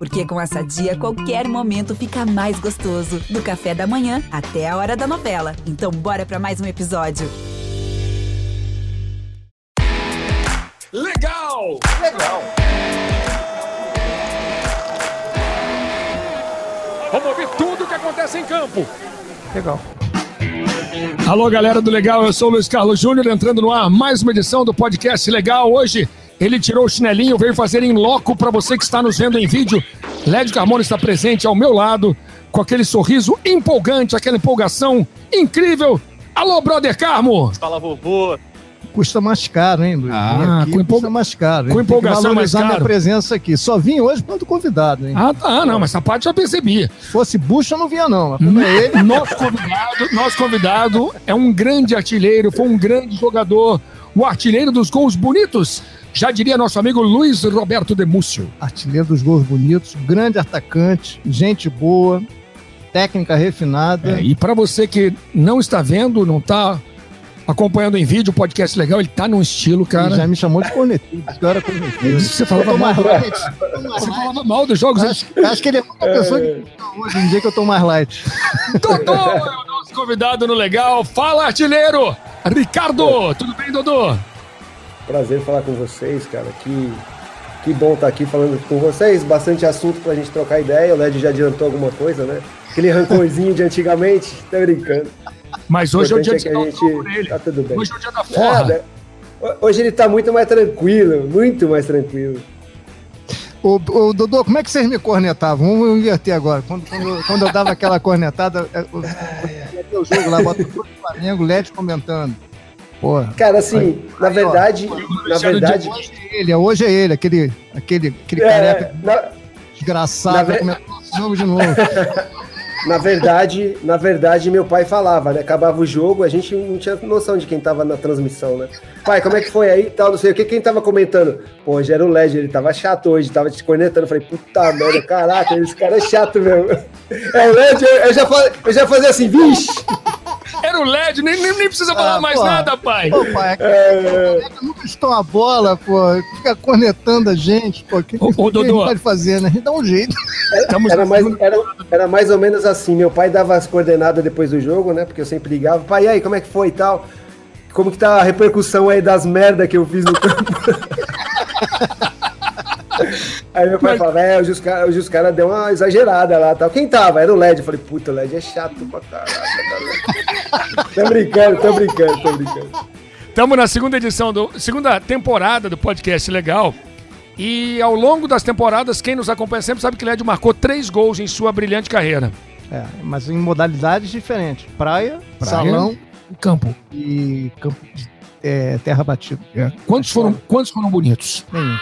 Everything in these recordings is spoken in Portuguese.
Porque com essa dia, qualquer momento fica mais gostoso. Do café da manhã até a hora da novela. Então, bora para mais um episódio. Legal! Legal! Vamos ouvir tudo o que acontece em campo. Legal. Alô, galera do Legal, eu sou o Luiz Carlos Júnior, entrando no ar mais uma edição do podcast Legal. Hoje ele tirou o chinelinho, veio fazer em loco para você que está nos vendo em vídeo. Lédio Carmona está presente ao meu lado, com aquele sorriso empolgante, aquela empolgação incrível. Alô, brother Carmo! Fala, vovô. Custa mais caro, hein, Luiz? Ah, aqui com empolga... custa mais caro. Com empolgação mais caro. minha presença aqui. Só vim hoje para o convidado, hein? Ah, tá. Não, mas essa parte eu já percebi. Se fosse bucha, eu não vinha, não. Mas é ele. Nosso convidado, nosso convidado é um grande artilheiro, foi um grande jogador, o artilheiro dos gols bonitos já diria nosso amigo Luiz Roberto Demúcio. Artilheiro dos gols bonitos, grande atacante, gente boa, técnica refinada. É, e para você que não está vendo, não está acompanhando em vídeo, o podcast legal, ele tá num estilo, cara. Ele já me chamou de cornetinho, era cornetinho. Você falava mal. Light, você falava mal dos jogos. Acho, acho que ele é uma pessoa que hoje em dia que eu tô mais light. Dodô é nosso convidado no legal. Fala, artilheiro! Ricardo, tudo bem, Dodô? Prazer falar com vocês, cara. Que, que bom estar aqui falando com vocês. Bastante assunto pra gente trocar ideia. O Led já adiantou alguma coisa, né? Aquele rancorzinho de antigamente, tá brincando. Mas hoje é o dia é que a gente... Tá tudo bem. Hoje é o dia da forra. Nada. Hoje ele tá muito mais tranquilo, muito mais tranquilo. Ô, ô, Dodô, como é que vocês me cornetavam? Vamos inverter agora. Quando, quando, quando eu dava aquela cornetada, eu, eu, eu, jogo lá, bota o Flamengo, LED comentando. Porra. Cara, assim, aí, na aí, verdade. Ó, na verdade. Hoje é ele, hoje é ele, aquele, aquele, aquele é, careca na, desgraçado. Na ver... jogo de novo. na verdade, na verdade, meu pai falava, né? Acabava o jogo, a gente não tinha noção de quem tava na transmissão, né? Pai, como é que foi aí tal, não sei o que, quem tava comentando? Pô, já era o Led, ele tava chato hoje, tava te cornetando. Falei, puta merda, caraca, esse cara é chato mesmo. É, o Led, eu já, eu já fazia assim, vixe! Era o LED, nem, nem, nem precisa falar ah, mais pô, nada, pai. Pô, pai, é, nunca estou a bola, pô. Fica cornetando a gente, pô. Que, ô, ô, Dodô. pode fazer, né? Dá um jeito. Era, era, mais, era, era mais ou menos assim. Meu pai dava as coordenadas depois do jogo, né? Porque eu sempre ligava. Pai, e aí, como é que foi e tal? Como que tá a repercussão aí das merdas que eu fiz no campo? Aí meu pai Mas... falava, é, hoje os caras cara deu uma exagerada lá tal. Quem tava? Era o LED. Eu falei, puta, o LED é chato pra caraca. Tô brincando, tô brincando, tô brincando. Estamos na segunda edição, do segunda temporada do podcast Legal. E ao longo das temporadas, quem nos acompanha sempre sabe que o LED marcou três gols em sua brilhante carreira. É, mas em modalidades diferentes. Praia, Praia salão e campo. E campo de é, terra batida. É. Quantos, foram, quantos foram bonitos? Nenhum.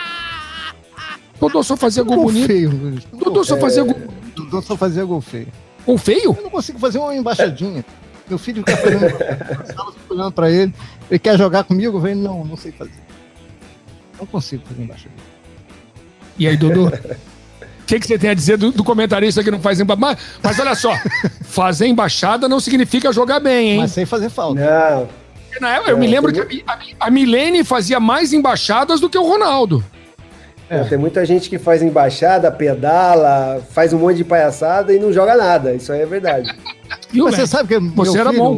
Dodô só fazia gol bonito. Feio, Dodô só fazia gol. Dodô só fazia gol feio. Gol feio? Eu não consigo fazer uma embaixadinha. Meu filho fica olhando pra ele. Ele quer jogar comigo, eu venho, não, não sei fazer. Não consigo fazer embaixadinha. E aí, Dodô? O que, que você tem a dizer do, do comentarista que não faz embaixada? Mas, mas, olha só, fazer embaixada não significa jogar bem, hein? Mas sem fazer falta. Não. Na época, eu me lembro que a, a, a Milene fazia mais embaixadas do que o Ronaldo. É. Tem muita gente que faz embaixada, pedala, faz um monte de palhaçada e não joga nada. Isso aí é verdade. E você sabe que você era filho, bom.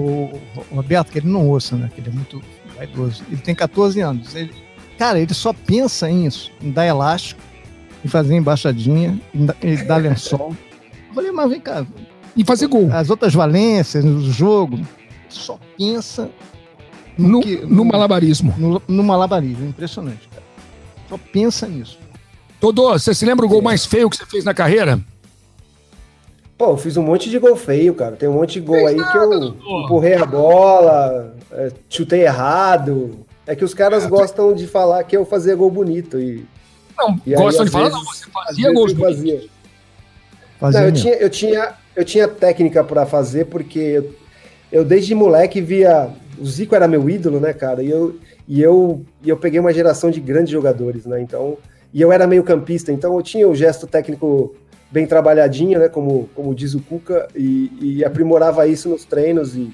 O, Roberto, que ele não ouça, né? Que ele é muito vaidoso. Ele tem 14 anos. Ele, cara, ele só pensa nisso, em dar elástico, em fazer embaixadinha, em dar lençol. Eu falei, mas vem cá. E fazer gol. As outras valências no jogo, só pensa no, no, que, no, no malabarismo. No, no malabarismo, impressionante, cara. Só pensa nisso. Dodô, você se lembra o gol mais feio que você fez na carreira? Pô, eu fiz um monte de gol feio, cara. Tem um monte de gol aí que eu empurrei a bola, é, chutei errado. É que os caras é, gostam de falar que eu fazia gol bonito. E, não, e gostam aí, de falar, vezes, não, você fazia gols fazia. Fazia não, eu tinha, eu, tinha, eu tinha técnica para fazer, porque eu, eu, desde moleque via. O Zico era meu ídolo, né, cara? E eu, e eu, e eu peguei uma geração de grandes jogadores, né? Então e eu era meio campista, então eu tinha o gesto técnico bem trabalhadinho, né, como, como diz o Cuca, e, e aprimorava isso nos treinos. E,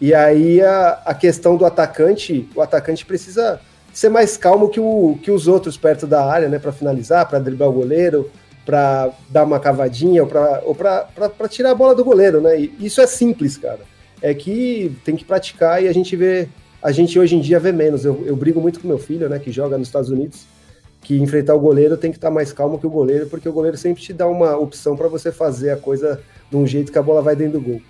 e aí a, a questão do atacante, o atacante precisa ser mais calmo que, o, que os outros perto da área, né, para finalizar, para driblar o goleiro, para dar uma cavadinha ou para tirar a bola do goleiro, né? E isso é simples, cara. É que tem que praticar e a gente vê, a gente hoje em dia vê menos. Eu, eu brigo muito com meu filho, né, que joga nos Estados Unidos, que enfrentar o goleiro tem que estar tá mais calmo que o goleiro, porque o goleiro sempre te dá uma opção para você fazer a coisa de um jeito que a bola vai dentro do gol.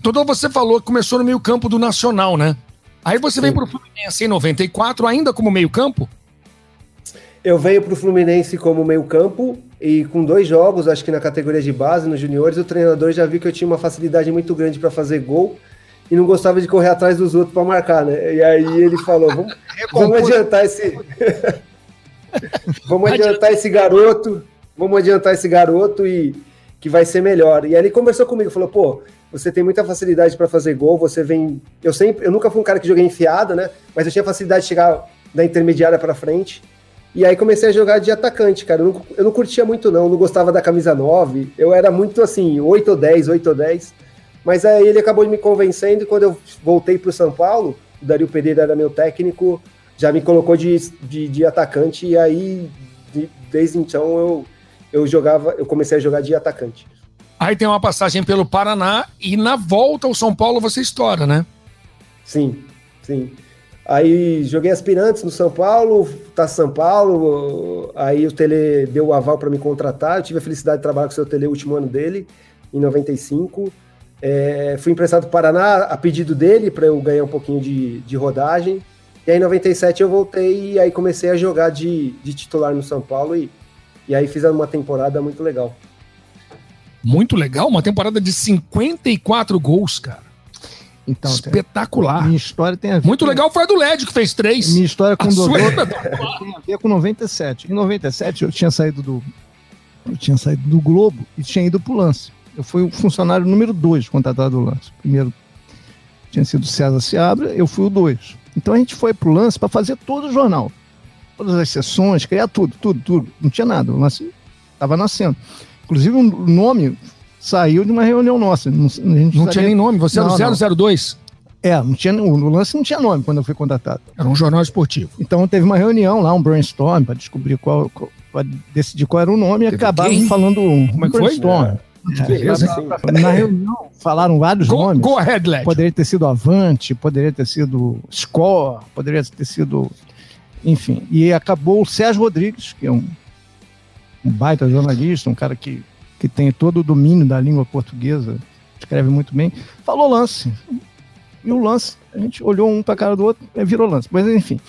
Dodô, você falou que começou no meio-campo do Nacional, né? Aí você Sim. vem para o Fluminense em 94, ainda como meio-campo? Eu venho para o Fluminense como meio-campo e com dois jogos, acho que na categoria de base, nos juniores, o treinador já viu que eu tinha uma facilidade muito grande para fazer gol e não gostava de correr atrás dos outros para marcar, né? E aí ele falou: vamos, vamos adiantar esse. Vamos adiantar esse garoto, vamos adiantar esse garoto e que vai ser melhor. E aí ele conversou comigo, falou: pô, você tem muita facilidade para fazer gol, você vem. Eu sempre, eu nunca fui um cara que joguei enfiada, né? Mas eu tinha facilidade de chegar da intermediária para frente. E aí comecei a jogar de atacante, cara. Eu não, eu não curtia muito, não. Não gostava da camisa 9. Eu era muito assim, 8 ou 10, 8 ou 10. Mas aí ele acabou me convencendo e quando eu voltei para o São Paulo, o Dario Pereira era meu técnico, já me colocou de, de, de atacante e aí de, desde então eu, eu jogava, eu comecei a jogar de atacante. Aí tem uma passagem pelo Paraná e na volta ao São Paulo você estoura, né? Sim, sim. Aí joguei aspirantes no São Paulo, tá São Paulo, aí o Tele deu o aval para me contratar, eu tive a felicidade de trabalhar com o seu Tele o último ano dele, em 95. É, fui emprestado para o Paraná a pedido dele para eu ganhar um pouquinho de, de rodagem. E aí em 97 eu voltei e aí comecei a jogar de, de titular no São Paulo e, e aí fiz uma temporada muito legal. Muito legal, uma temporada de 54 gols, cara. Então, Espetacular. Minha história tem a ver. Muito legal foi a do LED, que fez três. Minha história com o Dodô tem a ver com 97. Em 97, eu tinha saído do. Eu tinha saído do Globo e tinha ido pro lance. Eu fui o funcionário número dois contratado do lance. Primeiro tinha sido César Seabra, eu fui o dois. Então a gente foi pro lance para fazer todo o jornal. Todas as sessões, criar tudo, tudo, tudo. Não tinha nada. O lance estava nascendo. Inclusive o nome saiu de uma reunião nossa. Não, não tinha nem nome, você não, era o 002. É, não tinha, o lance não tinha nome quando eu fui contratado. Era um jornal esportivo. Então teve uma reunião lá, um brainstorm, para descobrir qual, qual para decidir qual era o nome e acabaram falando um Como é que brainstorm. Foi? É. Na, na, reunião falaram vários go, nomes. Go ahead, Led. Poderia ter sido Avante, poderia ter sido Score, poderia ter sido. Enfim. E acabou o Sérgio Rodrigues, que é um, um baita jornalista, um cara que que tem todo o domínio da língua portuguesa, escreve muito bem, falou lance. E o lance, a gente olhou um para a cara do outro, e virou lance. Mas enfim,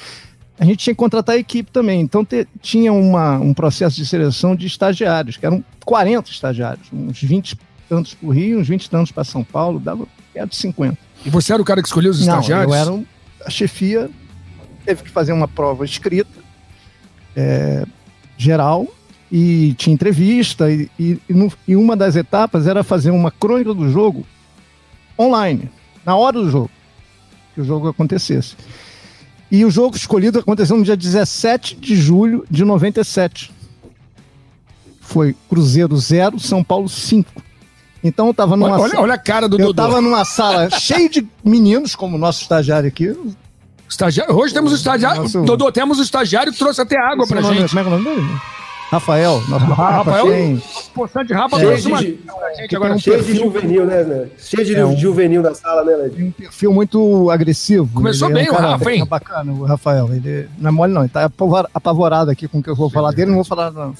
a gente tinha que contratar a equipe também. Então te, tinha uma, um processo de seleção de estagiários, que eram 40 estagiários, uns 20 tantos para o Rio, uns 20 tantos para São Paulo, dava perto de 50. E você era o cara que escolheu os estagiários? Não, eu era um, a chefia, teve que fazer uma prova escrita, é, geral, e tinha entrevista, e, e, no, e uma das etapas era fazer uma crônica do jogo online, na hora do jogo, que o jogo acontecesse. E o jogo escolhido aconteceu no dia 17 de julho de 97. Foi Cruzeiro 0, São Paulo 5. Então eu tava numa olha, olha a cara do Eu Dodô. tava numa sala cheia de meninos, como o nosso estagiário aqui. Estagiário, hoje temos o estagiário. Nosso... Dodô, temos o estagiário que trouxe até água Esse pra nome, gente. Como é que é o nome dele? Rafael, nosso Rafael, Poçante Rafa cheio de, uma... gente agora. Um cheio de juvenil, né, né? Cheio de é um, juvenil na sala, né, Led? Um perfil muito agressivo. Começou bem é um o Rafa, hein? Tá bacana, o Rafael. Ele não é mole, não. Ele tá apavorado aqui com o que eu vou falar dele, não vou falar, não.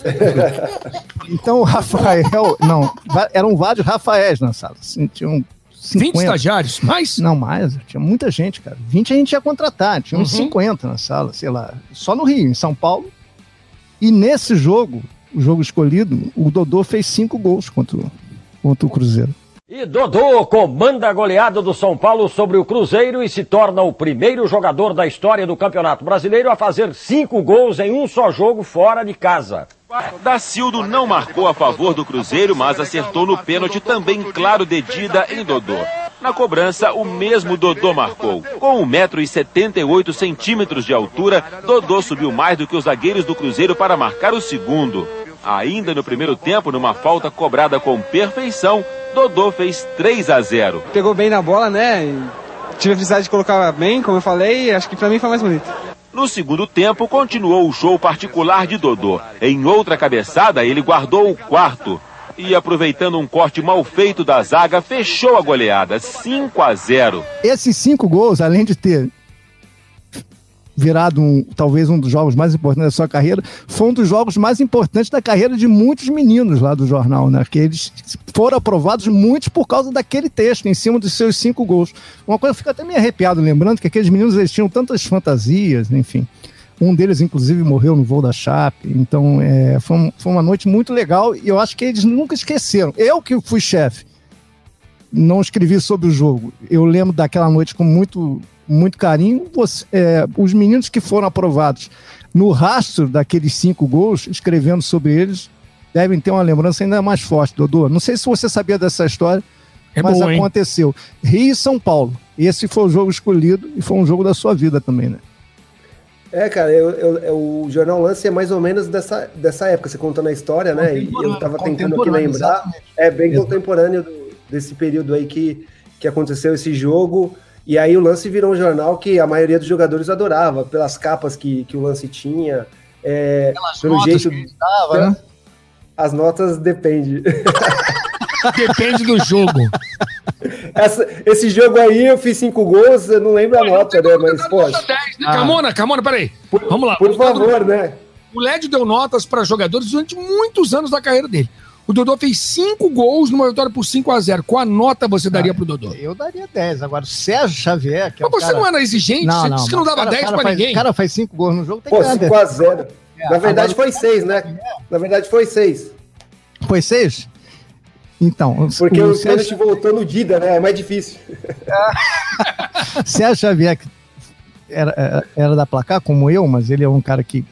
então, o Rafael. Não, eram vários Rafaéis na sala. Assim, tinham 50. 20 estagiários? Mais? Não, mais. Tinha muita gente, cara. 20 a gente ia contratar. Tinha uns uhum. 50 na sala, sei lá. Só no Rio. Em São Paulo, e nesse jogo, o jogo escolhido, o Dodô fez cinco gols contra, o, contra o Cruzeiro. E Dodô comanda a goleada do São Paulo sobre o Cruzeiro e se torna o primeiro jogador da história do Campeonato Brasileiro a fazer cinco gols em um só jogo fora de casa. Dacildo não marcou a favor do Cruzeiro, mas acertou no pênalti também claro de Dida em Dodô. Na cobrança, o mesmo Dodô marcou. Com 1,78m de altura, Dodô subiu mais do que os zagueiros do Cruzeiro para marcar o segundo. Ainda no primeiro tempo, numa falta cobrada com perfeição, Dodô fez 3 a 0. Pegou bem na bola, né? Tive a felicidade de colocar bem, como eu falei, acho que para mim foi mais bonito. No segundo tempo, continuou o show particular de Dodô. Em outra cabeçada, ele guardou o quarto. E aproveitando um corte mal feito da zaga, fechou a goleada, 5 a 0. Esses cinco gols, além de ter virado um, talvez um dos jogos mais importantes da sua carreira, foi um dos jogos mais importantes da carreira de muitos meninos lá do jornal, né? Que eles foram aprovados muitos por causa daquele texto em cima dos seus cinco gols. Uma coisa, eu fico até meio arrepiado lembrando que aqueles meninos eles tinham tantas fantasias, enfim. Um deles, inclusive, morreu no voo da Chape. Então, é, foi, um, foi uma noite muito legal e eu acho que eles nunca esqueceram. Eu que fui chefe, não escrevi sobre o jogo. Eu lembro daquela noite com muito muito carinho. Você, é, os meninos que foram aprovados no rastro daqueles cinco gols, escrevendo sobre eles, devem ter uma lembrança ainda mais forte, Dodô. Não sei se você sabia dessa história, é mas bom, aconteceu. Rio e São Paulo. Esse foi o jogo escolhido e foi um jogo da sua vida também, né? É, cara, eu, eu, eu, o Jornal Lance é mais ou menos dessa, dessa época, você contando a história, né? E eu tava tentando aqui lembrar. Exatamente. É bem Exato. contemporâneo do, desse período aí que, que aconteceu esse jogo. E aí o lance virou um jornal que a maioria dos jogadores adorava, pelas capas que, que o lance tinha, é, pelo jeito. Que dava, né? As notas depende. Depende do jogo. Essa, esse jogo aí eu fiz cinco gols, eu não lembro a nota, né? Mas, poxa. 10, né? Ah. Camona, Camona, peraí. Por, Vamos lá. Por favor, né? O LED deu notas para jogadores durante muitos anos da carreira dele. O Dodô fez cinco gols numa vitória por 5 a 0 Qual a nota você daria ah, pro Dodô? Eu daria 10. Agora, o Sérgio Xavier. Que é Mas você cara... não era exigente? Não, você não, disse que não dava cara, 10 cara pra faz, ninguém. O cara faz cinco gols no jogo, tem Pô, 5 a 0 é, Na verdade foi 6, né? Na verdade foi 6. Foi 6? Então, porque o, o Sérgio voltou no Dida, né? É mais difícil. Sérgio Xavier era, era da placar, como eu, mas ele é um cara que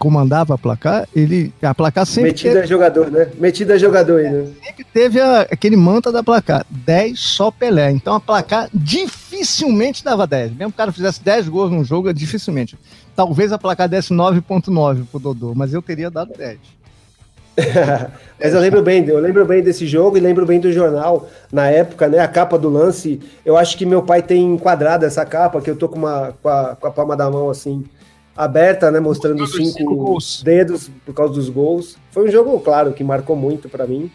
comandava a placar, ele. A placar sempre. Metida teve, jogador, né? Metida jogador, né? Sempre teve a, aquele manta da placar. 10 só Pelé. Então a placar dificilmente dava 10. Mesmo que o cara fizesse 10 gols num jogo, dificilmente. Talvez a placar desse 9,9 pro Dodô, mas eu teria dado 10. Mas eu lembro bem, eu lembro bem desse jogo e lembro bem do jornal na época, né? A capa do lance. Eu acho que meu pai tem enquadrado essa capa, que eu tô com, uma, com, a, com a palma da mão assim aberta, né, mostrando cinco, cinco dedos por causa dos gols. Foi um jogo, claro, que marcou muito para mim.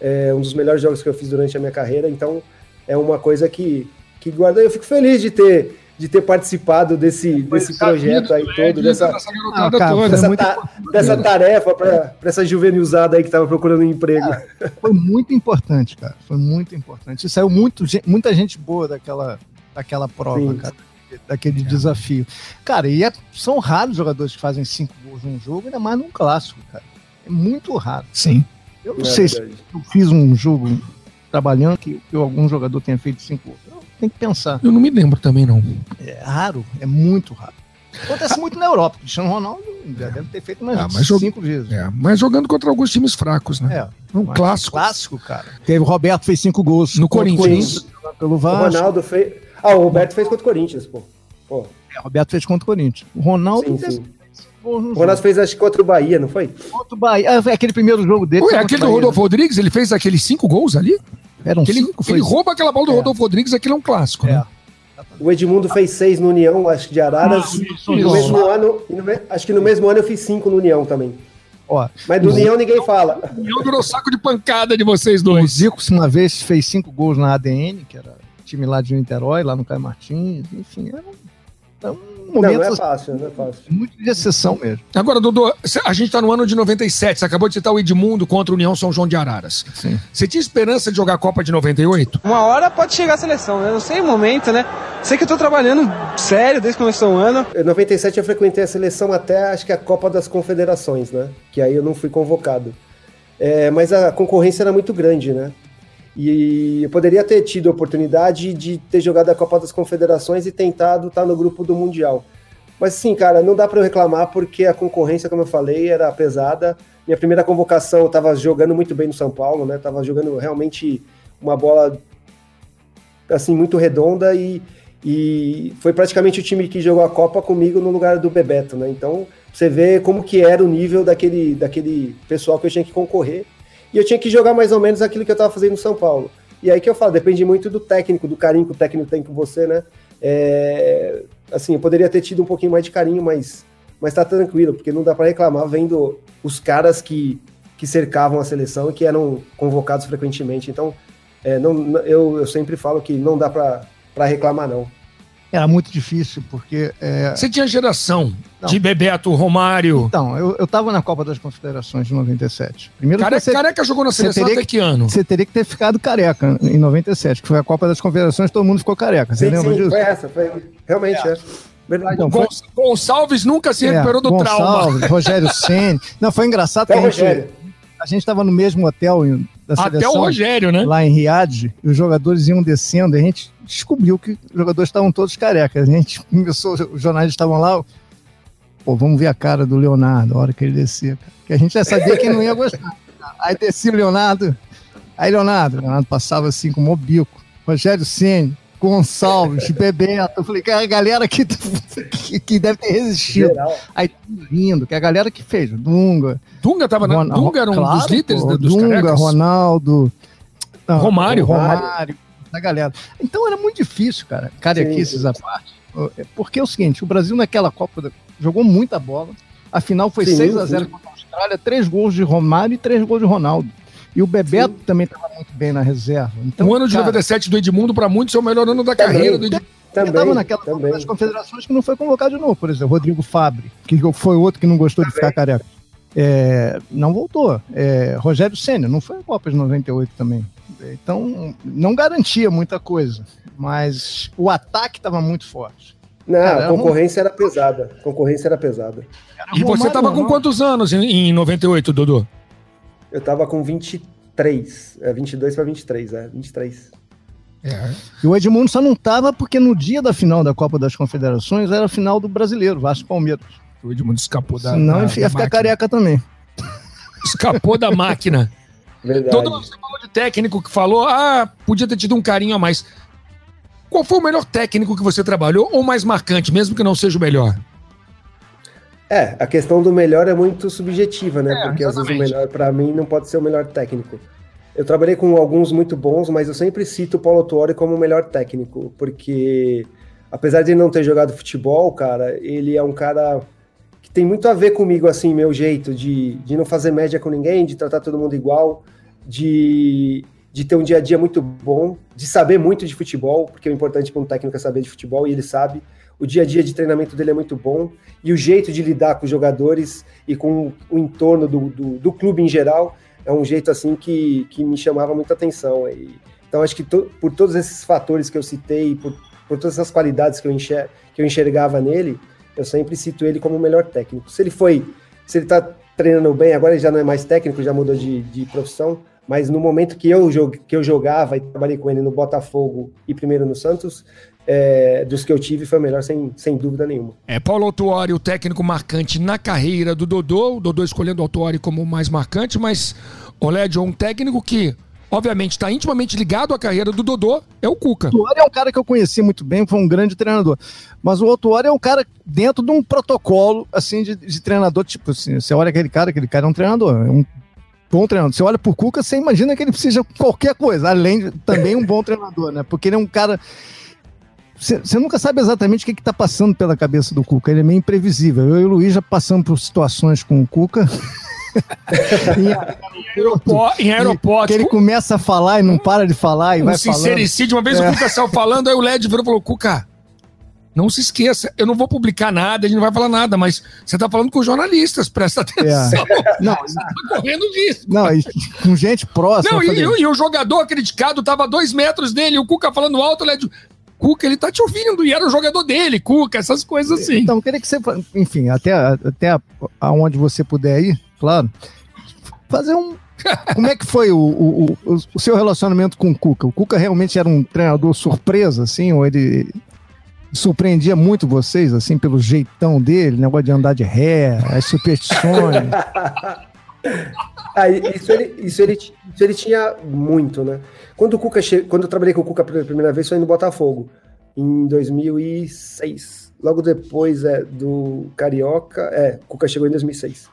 É um dos melhores jogos que eu fiz durante a minha carreira, então é uma coisa que, que guardei. Eu fico feliz de ter de ter participado desse, desse projeto aí todo, dessa, ah, cara, dessa, ta, dessa tarefa para essa juvenilzada aí que estava procurando um emprego. Cara, foi muito importante, cara. Foi muito importante. Saiu muito, muita gente boa daquela, daquela prova, Sim. cara daquele é. desafio. Cara, e é, são raros jogadores que fazem cinco gols num jogo, ainda mais num clássico, cara. É muito raro. Sim. Eu não é sei verdade. se eu fiz um jogo trabalhando que, que algum jogador tenha feito cinco gols. Eu tenho que pensar. Eu não me lembro também, não. É raro, é muito raro. Acontece muito na Europa. Cristiano Ronaldo já deve ter feito mais ah, mas cinco vezes. É, mas jogando contra alguns times fracos, né? É. Um clássico. Clássico, cara. Teve o Roberto fez cinco gols no Corinthians. Corinthians. Pelo Vasco. O Ronaldo fez. Ah, o Roberto fez contra o Corinthians, pô. pô. É, o Roberto fez contra o Corinthians. O Ronaldo sim, sim. O Ronaldo fez acho que contra o Bahia, não foi? Contra o Bahia. Ah, aquele primeiro jogo dele. Ué, aquele do Rodolfo Rodrigues, ele fez aqueles cinco gols ali? Eram ele, cinco, ele rouba aquela bola do é. Rodolfo Rodrigues, aquele é um clássico, né? é. né? O Edmundo fez seis no União, acho que de Araras. Ah, e no mesmo ano, no, acho que no mesmo ano eu fiz cinco no União também. Ó, Mas do União ninguém fala. O União virou saco de pancada de vocês dois. O Zico, uma vez, fez cinco gols na ADN, que era time lá de Niterói, lá no Caio Martins, enfim, era um, um momento. Não, não é fácil, não é fácil. Muito de exceção mesmo. Agora, Dudu, a gente está no ano de 97, você acabou de citar o Edmundo contra o União São João de Araras. Sim. Você tinha esperança de jogar a Copa de 98? Uma hora pode chegar a seleção, né? Não sei o momento, né? Sei que eu tô trabalhando sério desde que começou o ano. Em 97 eu frequentei a seleção até acho que a Copa das Confederações, né? Que aí eu não fui convocado. É, mas a concorrência era muito grande, né? E eu poderia ter tido a oportunidade de ter jogado a Copa das Confederações e tentado estar no grupo do Mundial. Mas sim, cara, não dá para eu reclamar porque a concorrência, como eu falei, era pesada. Minha primeira convocação eu estava jogando muito bem no São Paulo, né? Tava jogando realmente uma bola assim muito redonda e, e foi praticamente o time que jogou a Copa comigo no lugar do Bebeto, né? Então, você vê como que era o nível daquele, daquele pessoal que eu tinha que concorrer e eu tinha que jogar mais ou menos aquilo que eu estava fazendo no São Paulo. E aí que eu falo, depende muito do técnico, do carinho que o técnico tem com você, né? É, assim, eu poderia ter tido um pouquinho mais de carinho, mas, mas tá tranquilo, porque não dá para reclamar vendo os caras que, que cercavam a seleção e que eram convocados frequentemente. Então, é, não, eu, eu sempre falo que não dá para reclamar, não. Era muito difícil, porque. É... Você tinha geração não. de Bebeto, Romário. Então, eu, eu tava na Copa das Confederações de 97. Primeiro Care, você, Careca jogou na seleção até que, ano? Você teria que ter ficado careca em 97, que foi a Copa das Confederações, todo mundo ficou careca. Você sim, lembra sim, disso? Foi essa, foi. Realmente, é. é. Verdade. Então, foi... Gonçalves nunca se recuperou é, do Gonçalves, trauma. Rogério Senni. Não, foi engraçado que a gente, a gente estava no mesmo hotel da seleção. Até o Rogério, né? Lá em Riad, os jogadores iam descendo, e a gente descobriu que os jogadores estavam todos carecas. A gente começou, os jornalistas estavam lá, pô, vamos ver a cara do Leonardo, a hora que ele descia. Que a gente já sabia que não ia gostar. Aí descia o Leonardo, aí Leonardo, Leonardo passava assim com o bico. Rogério Senni, Gonçalves, Bebeto. Eu falei, que é a galera que, que, que deve ter resistido. Geral. Aí rindo, que é a galera que fez. Dunga. Dunga tava na. Ronaldo, Dunga era um claro, dos líderes pô, dos Dunga, carecas. Ronaldo. Não, Romário. Romário. Da galera. Então era muito difícil, cara. Carequices à parte. Porque é o seguinte: o Brasil naquela Copa jogou muita bola. A final foi 6 a 0 contra a Austrália, três gols de Romário e três gols de Ronaldo. E o Bebeto Sim. também estava muito bem na reserva. Então, o ano de cara, 97 do Edmundo, para muitos, é o melhor ano da também, carreira do Edmundo. Também, estava naquela também. das confederações que não foi convocado de novo, por exemplo, Rodrigo Fabre, que foi outro que não gostou também. de ficar careca. É, não voltou. É, Rogério Senna não foi a Copa de 98 também. Então, não garantia muita coisa. Mas o ataque estava muito forte. Não, Cara, a concorrência era, era pesada. A concorrência era pesada. Era e você estava com quantos anos em, em 98, Dodô? Eu tava com 23. É, 22 para 23, é, 23. É. E o Edmundo só não tava porque no dia da final da Copa das Confederações era a final do brasileiro, Vasco Palmeiras. O Edmundo escapou da. Senão da, ia ficar máquina. careca também. Escapou da máquina. Verdade. Todo mundo falou de técnico que falou, ah, podia ter tido um carinho a mais. Qual foi o melhor técnico que você trabalhou ou mais marcante, mesmo que não seja o melhor? É, a questão do melhor é muito subjetiva, né? É, Porque exatamente. às vezes o melhor para mim não pode ser o melhor técnico. Eu trabalhei com alguns muito bons, mas eu sempre cito o Paulo Tuori como o melhor técnico, porque apesar de ele não ter jogado futebol, cara, ele é um cara que tem muito a ver comigo, assim, meu jeito de, de não fazer média com ninguém, de tratar todo mundo igual, de, de ter um dia a dia muito bom, de saber muito de futebol, porque o importante para um técnico é saber de futebol e ele sabe o dia a dia de treinamento dele é muito bom e o jeito de lidar com os jogadores e com o entorno do, do, do clube em geral é um jeito assim que, que me chamava muita atenção. E, então acho que to, por todos esses fatores que eu citei, por, por todas essas qualidades que eu, enxer, que eu enxergava nele, eu sempre cito ele como o melhor técnico. Se ele foi, se ele está treinando bem, agora ele já não é mais técnico, já mudou de, de profissão, mas no momento que eu, que eu jogava e trabalhei com ele no Botafogo e primeiro no Santos, é, dos que eu tive foi o melhor, sem, sem dúvida nenhuma. É Paulo Autuori, o técnico marcante na carreira do Dodô, o Dodô escolhendo o Autuori como o mais marcante, mas o Lédio é um técnico que, obviamente, está intimamente ligado à carreira do Dodô, é o Cuca. O Autuori é um cara que eu conheci muito bem, foi um grande treinador, mas o Autuori é um cara dentro de um protocolo, assim, de, de treinador, tipo assim, você olha aquele cara, aquele cara é um treinador, é um bom treinador. Você olha por Cuca, você imagina que ele precisa de qualquer coisa, além de também um bom treinador, né? Porque ele é um cara você nunca sabe exatamente o que está passando pela cabeça do Cuca. Ele é meio imprevisível. Eu e o Luiz já passamos por situações com o Cuca. em, aeroporto, em aeroporto. Que ele começa a falar e não para de falar e um vai sincericídio. Uma vez é. o Cuca saiu falando, aí o Led virou e falou: Cuca, não se esqueça, eu não vou publicar nada, a gente não vai falar nada, mas você está falando com jornalistas, presta atenção. É. Não, você tá correndo risco. Não, e, com gente próxima. Não, e, e, o jogador criticado estava a dois metros dele, o Cuca falando alto, o Led. Cuca, ele tá te ouvindo, e era o jogador dele, Cuca, essas coisas assim. Então, queria que você, enfim, até, até aonde você puder ir, claro, fazer um. Como é que foi o, o, o, o seu relacionamento com o Cuca? O Cuca realmente era um treinador surpresa, assim, ou ele surpreendia muito vocês, assim, pelo jeitão dele, negócio de andar de ré, as superstições? ah, isso, ele, isso, ele, isso ele tinha muito, né? Quando, o Cuca che... Quando eu trabalhei com o Cuca pela primeira vez, foi no Botafogo, em 2006. Logo depois é, do Carioca. É, o Cuca chegou em 2006.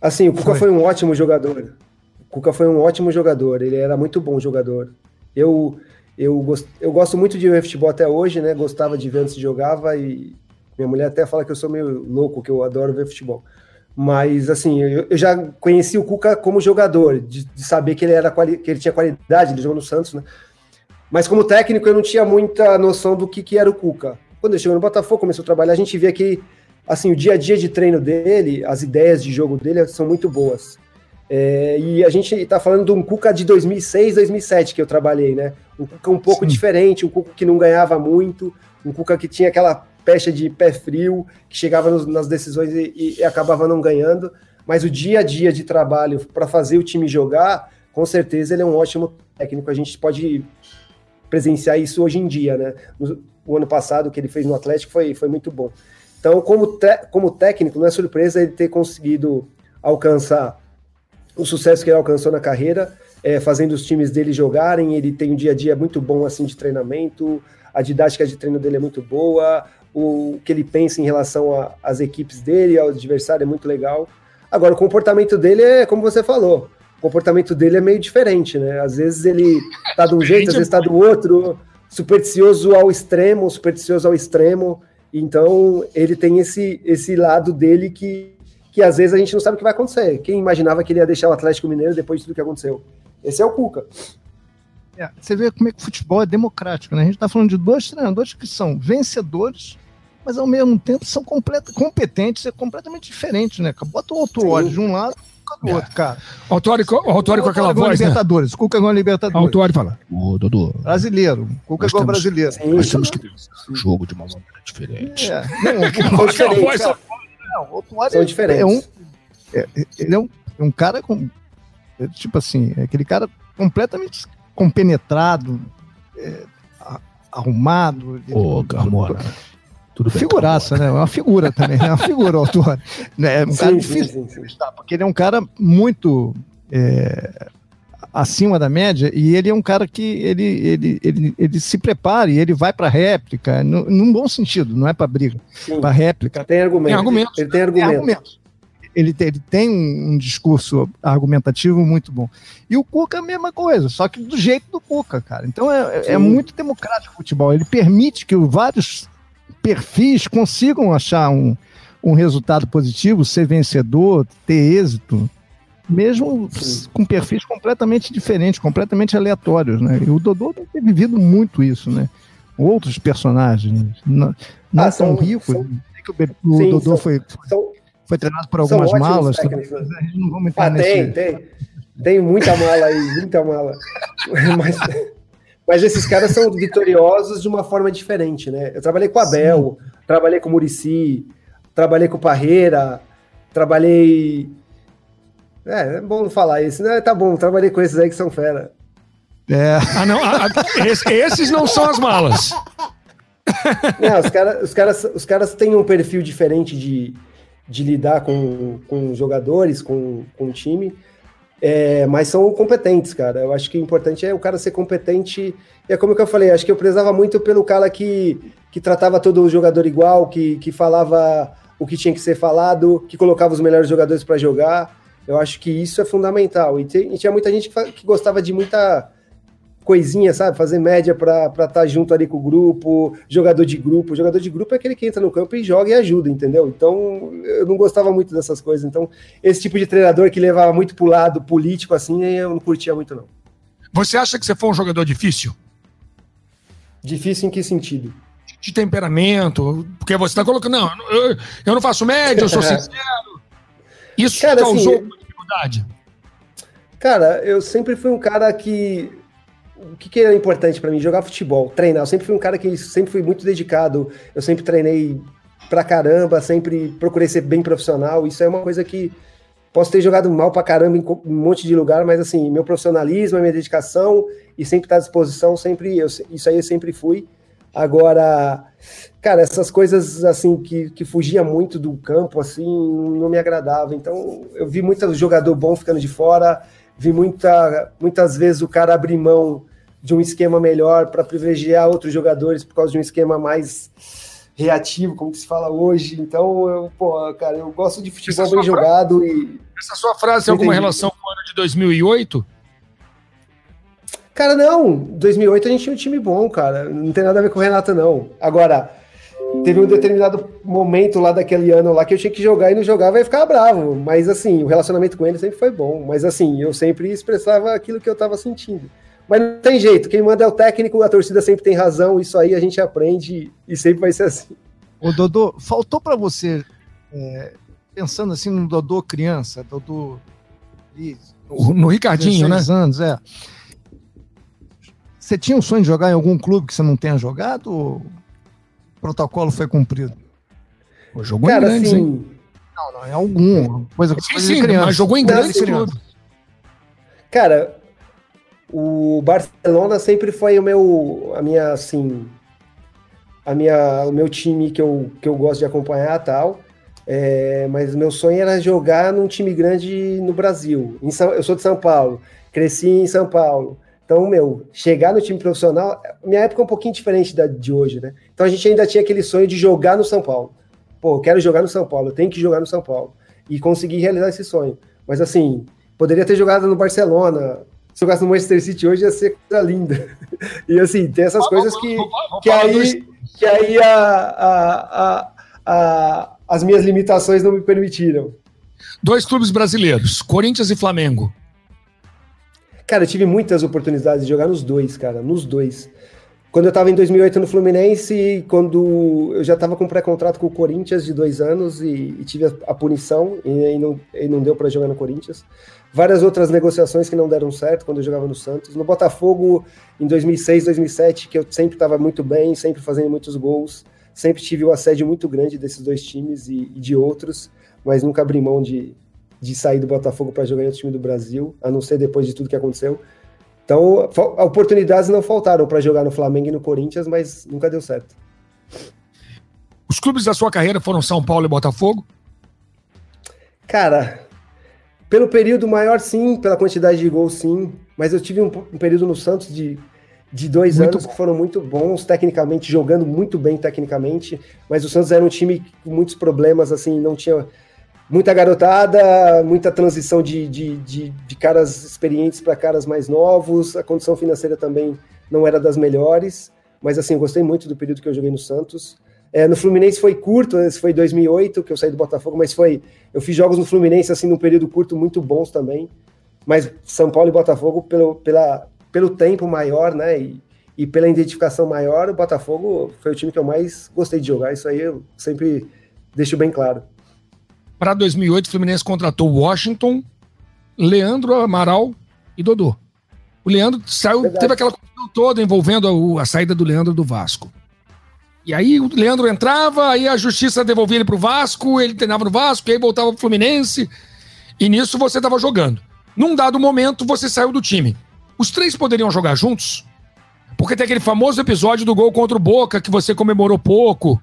Assim, o Cuca foi. foi um ótimo jogador. O Cuca foi um ótimo jogador. Ele era muito bom jogador. Eu, Eu, gost, eu gosto muito de ver futebol até hoje, né? Gostava de ver antes de jogava e minha mulher até fala que eu sou meio louco, que eu adoro ver futebol. Mas, assim, eu, eu já conheci o Cuca como jogador, de, de saber que ele, era que ele tinha qualidade, ele jogou no Santos, né? Mas como técnico eu não tinha muita noção do que, que era o Cuca. Quando ele chegou no Botafogo, começou a trabalhar, a gente via que, assim, o dia a dia de treino dele, as ideias de jogo dele são muito boas. É, e a gente está falando de um Cuca de 2006, 2007 que eu trabalhei, né? Um Cuca um pouco Sim. diferente, um Cuca que não ganhava muito, um Cuca que tinha aquela pecha de pé frio, que chegava nos, nas decisões e, e, acabava não ganhando. Mas o dia a dia de trabalho para fazer o time jogar, com certeza ele é um ótimo técnico. A gente pode presenciar isso hoje em dia, né? O ano passado que ele fez no Atlético foi, foi muito bom. Então, como, como técnico, não é surpresa ele ter conseguido alcançar o sucesso que ele alcançou na carreira, é, fazendo os times dele jogarem. Ele tem um dia a dia muito bom assim de treinamento, a didática de treino dele é muito boa, o que ele pensa em relação às equipes dele, ao adversário é muito legal. Agora, o comportamento dele é como você falou, o comportamento dele é meio diferente, né? Às vezes ele tá de um jeito, às vezes tá do outro, supersticioso ao extremo, supersticioso ao extremo. Então, ele tem esse, esse lado dele que, que às vezes a gente não sabe o que vai acontecer. Quem imaginava que ele ia deixar o Atlético Mineiro depois de tudo que aconteceu? Esse é o Cuca. É, você vê como é que o futebol é democrático, né? A gente está falando de dois treinadores que são vencedores mas ao mesmo tempo são competentes e completamente diferentes, né? Bota o Autuori de um lado do outro, cara. Autuori, Autuori com aquela voz, né? Libertadores, Cuca com a Libertadores. Autuori fala, ô Dodô. Brasileiro, Cuca com brasileiro. Sim, nós temos que ver o jogo de uma maneira diferente. É, não, aquela voz... Não, o Autuori diferentes. É um, é, ele é um, é um cara com, é, tipo assim, é aquele cara completamente compenetrado, é, arrumado. Ô, oh, Carmona. Tudo bem, Figuraça, né? É uma figura também, é uma figura o autor. Né? É um sim, cara difícil sim, sim, porque ele é um cara muito é, acima da média e ele é um cara que ele, ele, ele, ele se prepara e ele vai para réplica, no, num bom sentido, não é para briga, para réplica. Tem argumento. Tem argumento. Ele tem argumento. Tem argumento. Ele tem, ele tem um, um, discurso argumentativo muito bom. E o Cuca é a mesma coisa, só que do jeito do Cuca, cara. Então é, é muito democrático o futebol. Ele permite que vários perfis consigam achar um, um resultado positivo, ser vencedor, ter êxito, mesmo Sim. com perfis completamente diferentes, completamente aleatórios, né? E o Dodô deve ter vivido muito isso, né? Outros personagens, não, não ah, tão ricos. São... O, Sim, Dodô são, foi, são, foi treinado por algumas malas. Né? Não vamos entrar ah, nesse... tem, tem. Tem muita mala aí, muita mala. Mas, mas esses caras são vitoriosos de uma forma diferente, né? Eu trabalhei com o Abel, Sim. trabalhei com o Murici, trabalhei com o Parreira, trabalhei. É, é bom falar isso, né? Tá bom, trabalhei com esses aí que são fera. É. Ah, não, ah, esses não são as malas. Não, os, cara, os, caras, os caras têm um perfil diferente de, de lidar com, com jogadores, com, com o time. É, mas são competentes, cara. Eu acho que o importante é o cara ser competente. É como que eu falei, acho que eu prezava muito pelo cara que, que tratava todo jogador igual, que, que falava o que tinha que ser falado, que colocava os melhores jogadores para jogar. Eu acho que isso é fundamental. E, tem, e tinha muita gente que, que gostava de muita coisinha, sabe? Fazer média para estar tá junto ali com o grupo, jogador de grupo. Jogador de grupo é aquele que entra no campo e joga e ajuda, entendeu? Então, eu não gostava muito dessas coisas. Então, esse tipo de treinador que levava muito pro lado político, assim, eu não curtia muito, não. Você acha que você foi um jogador difícil? Difícil em que sentido? De temperamento, porque você está colocando, não, eu, eu, não faço média, eu sou sincero. Isso cara, causou assim, dificuldade? Cara, eu sempre fui um cara que o que, que é importante para mim? Jogar futebol, treinar. Eu sempre fui um cara que sempre fui muito dedicado. Eu sempre treinei pra caramba, sempre procurei ser bem profissional. Isso é uma coisa que posso ter jogado mal pra caramba em um monte de lugar, mas assim, meu profissionalismo, minha dedicação e sempre estar à disposição, sempre eu, isso aí eu sempre fui. Agora, cara, essas coisas assim que, que fugia muito do campo, assim, não me agradava. Então, eu vi muito jogador bom ficando de fora, vi muita, muitas vezes o cara abrir mão de um esquema melhor para privilegiar outros jogadores por causa de um esquema mais reativo, como se fala hoje. Então, eu, pô, cara, eu gosto de futebol bem jogado e. Essa sua frase tem alguma relação com o ano de 2008? Cara, não. 2008 a gente tinha um time bom, cara. Não tem nada a ver com o Renato, não. Agora, teve um determinado momento lá daquele ano lá que eu tinha que jogar e não jogava e ficar bravo. Mas assim, o relacionamento com ele sempre foi bom. Mas assim, eu sempre expressava aquilo que eu tava sentindo. Mas não tem jeito, quem manda é o técnico, a torcida sempre tem razão, isso aí a gente aprende e sempre vai ser assim. Ô Dodô, faltou para você, é, pensando assim no Dodô criança, Dodô... No Ricardinho, né? anos, é. Você tinha um sonho de jogar em algum clube que você não tenha jogado ou o protocolo foi cumprido? Pô, jogou Cara, em grandes, assim, hein? Não, não, é algum. Coisa, sim, sim, mas jogou em grandes clubes. Cara, o Barcelona sempre foi o meu, a minha, assim, a minha, o meu time que eu, que eu gosto de acompanhar tal. É, mas meu sonho era jogar num time grande no Brasil. São, eu sou de São Paulo, cresci em São Paulo. Então, meu, chegar no time profissional, minha época é um pouquinho diferente da de hoje, né? Então a gente ainda tinha aquele sonho de jogar no São Paulo. Pô, eu quero jogar no São Paulo, eu tenho que jogar no São Paulo. E conseguir realizar esse sonho. Mas assim, poderia ter jogado no Barcelona. Se eu jogasse no Manchester City hoje ia ser coisa linda. E assim, tem essas coisas que, que aí, que aí a, a, a, a, as minhas limitações não me permitiram. Dois clubes brasileiros, Corinthians e Flamengo. Cara, eu tive muitas oportunidades de jogar nos dois, cara, nos dois. Quando eu estava em 2008 no Fluminense, quando eu já estava com pré-contrato com o Corinthians de dois anos e, e tive a, a, punição e aí não, e não deu para jogar no Corinthians. Várias outras negociações que não deram certo quando eu jogava no Santos. No Botafogo, em 2006, 2007, que eu sempre estava muito bem, sempre fazendo muitos gols. Sempre tive o um assédio muito grande desses dois times e, e de outros, mas nunca abri mão de, de sair do Botafogo para jogar outro time do Brasil, a não ser depois de tudo que aconteceu. Então, oportunidades não faltaram para jogar no Flamengo e no Corinthians, mas nunca deu certo. Os clubes da sua carreira foram São Paulo e Botafogo? Cara, pelo período maior, sim, pela quantidade de gols, sim. Mas eu tive um, um período no Santos de, de dois muito anos bom. que foram muito bons tecnicamente, jogando muito bem tecnicamente. Mas o Santos era um time com muitos problemas, assim, não tinha muita garotada, muita transição de, de, de, de caras experientes para caras mais novos, a condição financeira também não era das melhores, mas assim, eu gostei muito do período que eu joguei no Santos. É, no Fluminense foi curto, esse foi 2008 que eu saí do Botafogo, mas foi, eu fiz jogos no Fluminense assim num período curto muito bons também, mas São Paulo e Botafogo pelo, pela, pelo tempo maior, né, e, e pela identificação maior, o Botafogo foi o time que eu mais gostei de jogar, isso aí eu sempre deixo bem claro. Para 2008, o Fluminense contratou Washington, Leandro Amaral e Dodô. O Leandro saiu, Verdade. teve aquela confusão toda envolvendo a, a, saída do Leandro do Vasco. E aí o Leandro entrava, aí a justiça devolvia ele para o Vasco, ele treinava no Vasco, aí voltava para o Fluminense. E nisso você estava jogando. Num dado momento, você saiu do time. Os três poderiam jogar juntos? Porque tem aquele famoso episódio do gol contra o Boca que você comemorou pouco.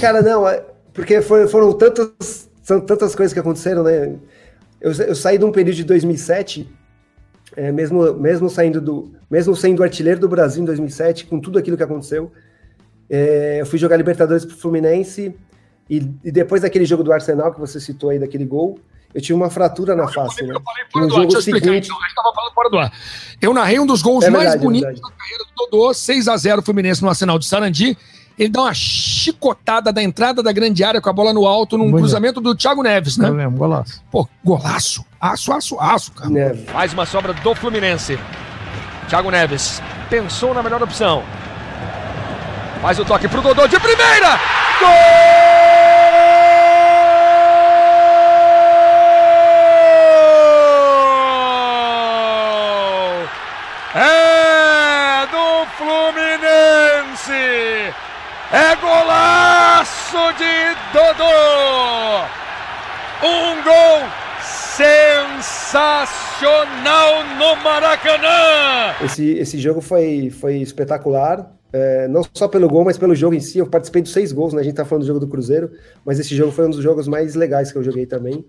Cara, não, porque foram, foram tantas, são tantas coisas que aconteceram, né? Eu, eu saí de um período de 2007, é, mesmo, mesmo saindo do, mesmo sendo artilheiro do Brasil em 2007, com tudo aquilo que aconteceu, é, eu fui jogar Libertadores pro Fluminense e, e, depois daquele jogo do Arsenal que você citou aí daquele gol, eu tive uma fratura na face, né? Eu falei fora do ar, seguinte... então, a gente tava falando fora do ar. Eu narrei um dos gols é mais é bonitos é da carreira do Dodô, 6 a 0 Fluminense no Arsenal de Sarandi. Ele dá uma chicotada da entrada da grande área com a bola no alto num Bonito. cruzamento do Thiago Neves, né? Eu lembro, golaço. Pô, golaço. Aço, aço, aço, cara. Neves. Mais uma sobra do Fluminense. Thiago Neves pensou na melhor opção. Faz o toque pro Dodô de primeira! Gol! É golaço de Dodô! Um gol sensacional no Maracanã! Esse, esse jogo foi, foi espetacular. É, não só pelo gol, mas pelo jogo em si. Eu participei dos seis gols, né? A gente tá falando do jogo do Cruzeiro, mas esse jogo foi um dos jogos mais legais que eu joguei também.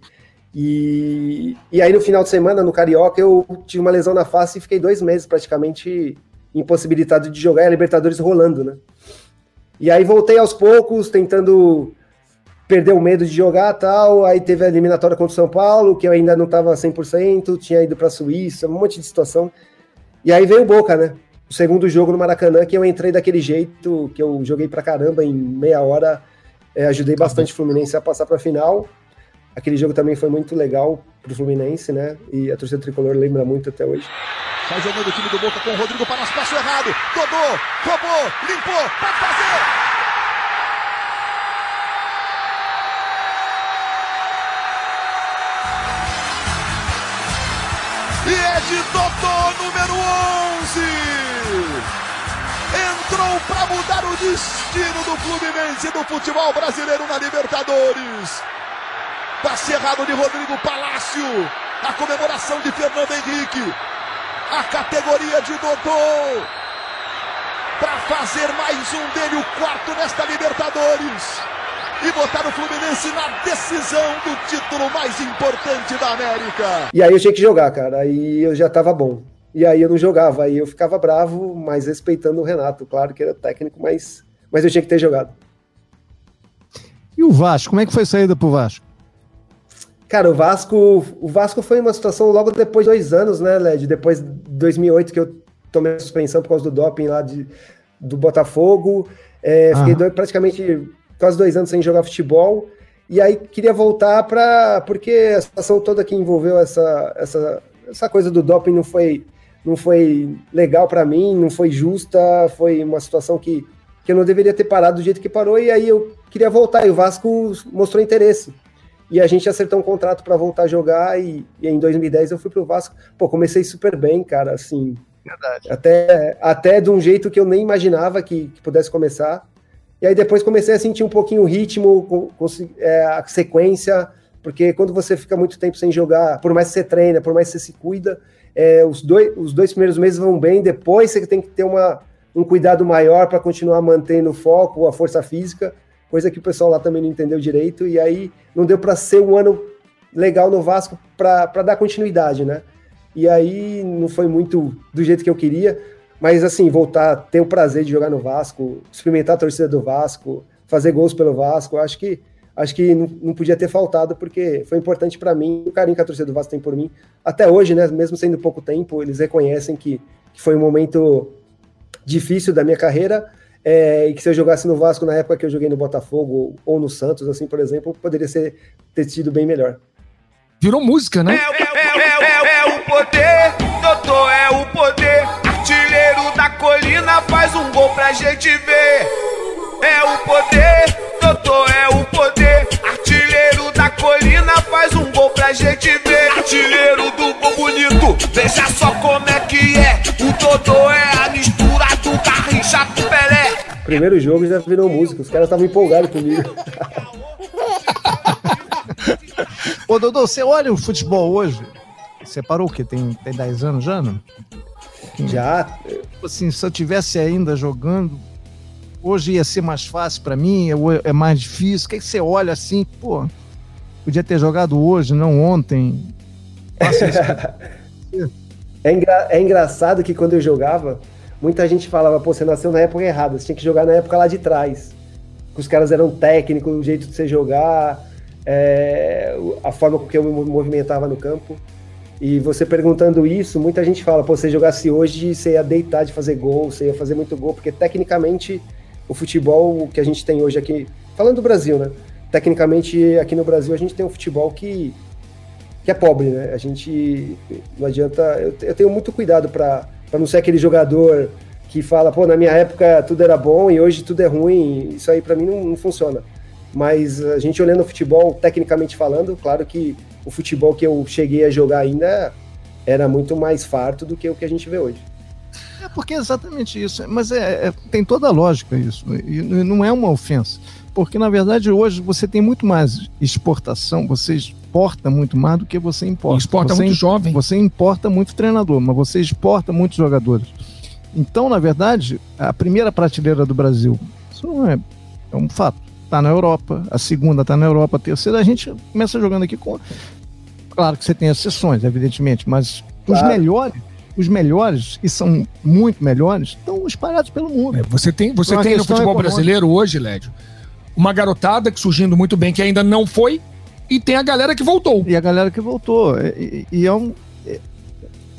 E, e aí no final de semana, no Carioca, eu tive uma lesão na face e fiquei dois meses praticamente impossibilitado de jogar e a Libertadores rolando, né? E aí voltei aos poucos, tentando perdeu o medo de jogar tal, aí teve a eliminatória contra o São Paulo, que eu ainda não estava 100%, tinha ido para a Suíça, um monte de situação. E aí veio o Boca, né? O segundo jogo no Maracanã, que eu entrei daquele jeito, que eu joguei pra caramba em meia hora, é, ajudei tá bastante o Fluminense a passar para a final. Aquele jogo também foi muito legal pro Fluminense, né? E a torcida tricolor lembra muito até hoje. Sai jogando o time do Boca com o Rodrigo para o passou errado. Dodô, roubou, limpou, pode fazer! E é de Dodô, número 11. Entrou para mudar o destino do Fluminense do futebol brasileiro na Libertadores. Passe errado de Rodrigo Palácio. A comemoração de Fernando Henrique. A categoria de Dodô. Para fazer mais um dele, o quarto nesta Libertadores e botar o Fluminense na decisão do título mais importante da América. E aí eu tinha que jogar, cara. Aí eu já tava bom. E aí eu não jogava, aí eu ficava bravo, mas respeitando o Renato, claro que era técnico, mas, mas eu tinha que ter jogado. E o Vasco, como é que foi a saída pro Vasco? Cara, o Vasco, o Vasco foi uma situação logo depois de dois anos, né, Led? Depois de 2008 que eu tomei a suspensão por causa do doping lá de, do Botafogo. É, fiquei dois, praticamente quase dois anos sem jogar futebol. E aí queria voltar para. Porque a situação toda que envolveu essa, essa, essa coisa do doping não foi, não foi legal para mim, não foi justa, foi uma situação que, que eu não deveria ter parado do jeito que parou. E aí eu queria voltar. E o Vasco mostrou interesse. E a gente acertou um contrato para voltar a jogar. E, e em 2010 eu fui pro Vasco. Pô, comecei super bem, cara, assim. Verdade. Até, até de um jeito que eu nem imaginava que, que pudesse começar. E aí depois comecei a sentir um pouquinho o ritmo, com, com, é, a sequência, porque quando você fica muito tempo sem jogar, por mais que você treina, por mais que você se cuida, é, os, dois, os dois primeiros meses vão bem, depois você tem que ter uma, um cuidado maior para continuar mantendo o foco, a força física, coisa que o pessoal lá também não entendeu direito, e aí não deu para ser um ano legal no Vasco para dar continuidade, né? E aí não foi muito do jeito que eu queria. Mas, assim, voltar, ter o prazer de jogar no Vasco, experimentar a torcida do Vasco, fazer gols pelo Vasco, acho que acho que não, não podia ter faltado, porque foi importante para mim, o carinho que a torcida do Vasco tem por mim. Até hoje, né, mesmo sendo pouco tempo, eles reconhecem que, que foi um momento difícil da minha carreira, é, e que se eu jogasse no Vasco na época que eu joguei no Botafogo ou no Santos, assim, por exemplo, poderia ser, ter sido bem melhor. Virou música, né? É, é, é, é o poder, doutor, é o poder artilheiro da colina faz um gol pra gente ver. É o poder, doutor, é o poder. Artilheiro da colina faz um gol pra gente ver. Artilheiro do gol bonito, veja só como é que é. O Dodô é a mistura do Garrincha com Pelé. Primeiro jogo já virou música, os caras estavam empolgados comigo. Ô Dodô, você olha o futebol hoje? Você parou o quê? Tem, tem 10 anos já, não? Já. Tipo assim, se eu tivesse ainda jogando, hoje ia ser mais fácil para mim, é mais difícil. O que, é que você olha assim, pô, podia ter jogado hoje, não ontem. é, engra é engraçado que quando eu jogava, muita gente falava, pô, você nasceu na época errada, você tinha que jogar na época lá de trás. Que os caras eram técnicos, o jeito de você jogar, é, a forma com que eu me movimentava no campo. E você perguntando isso, muita gente fala, pô, você jogasse hoje, você ia deitar de fazer gol, você ia fazer muito gol, porque tecnicamente o futebol que a gente tem hoje aqui, falando do Brasil, né? Tecnicamente aqui no Brasil a gente tem um futebol que, que é pobre, né? A gente não adianta. Eu, eu tenho muito cuidado para não ser aquele jogador que fala, pô, na minha época tudo era bom e hoje tudo é ruim. Isso aí para mim não, não funciona. Mas a gente olhando o futebol, tecnicamente falando, claro que o futebol que eu cheguei a jogar ainda era muito mais farto do que o que a gente vê hoje. É porque é exatamente isso. Mas é, é, tem toda a lógica isso. E não é uma ofensa. Porque, na verdade, hoje você tem muito mais exportação, você exporta muito mais do que você importa. Exporta você muito jovem. Você importa muito treinador, mas você exporta muitos jogadores. Então, na verdade, a primeira prateleira do Brasil, isso não é, é um fato. Está na Europa, a segunda está na Europa, a terceira, a gente começa jogando aqui com Claro que você tem exceções, evidentemente, mas claro. os melhores, os melhores, e são muito melhores, estão espalhados pelo mundo. É, você tem, você então, tem no futebol brasileiro hoje, Lédio, uma garotada que surgindo muito bem, que ainda não foi, e tem a galera que voltou. E a galera que voltou. E, e é um. É,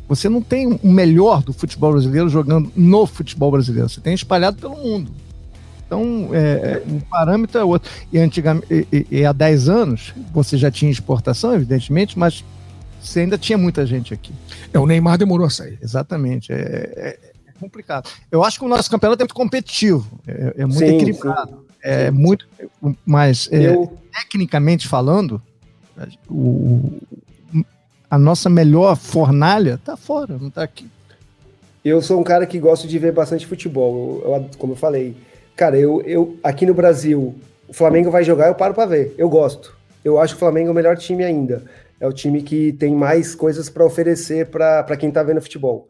você não tem o melhor do futebol brasileiro jogando no futebol brasileiro. Você tem espalhado pelo mundo. Então, é, um parâmetro é outro. E, antigamente, e, e, há 10 anos, você já tinha exportação, evidentemente, mas você ainda tinha muita gente aqui. É, o Neymar demorou a sair. Exatamente. É, é, é complicado. Eu acho que o nosso campeonato é muito competitivo, é, é muito sim, equilibrado. Sim. É muito. Mas, é, Eu... tecnicamente falando, o, a nossa melhor fornalha está fora, não está aqui. Eu sou um cara que gosto de ver bastante futebol. Eu, como eu falei, Cara, eu, eu aqui no Brasil, o Flamengo vai jogar, eu paro para ver. Eu gosto. Eu acho o Flamengo o melhor time ainda. É o time que tem mais coisas para oferecer para quem tá vendo futebol.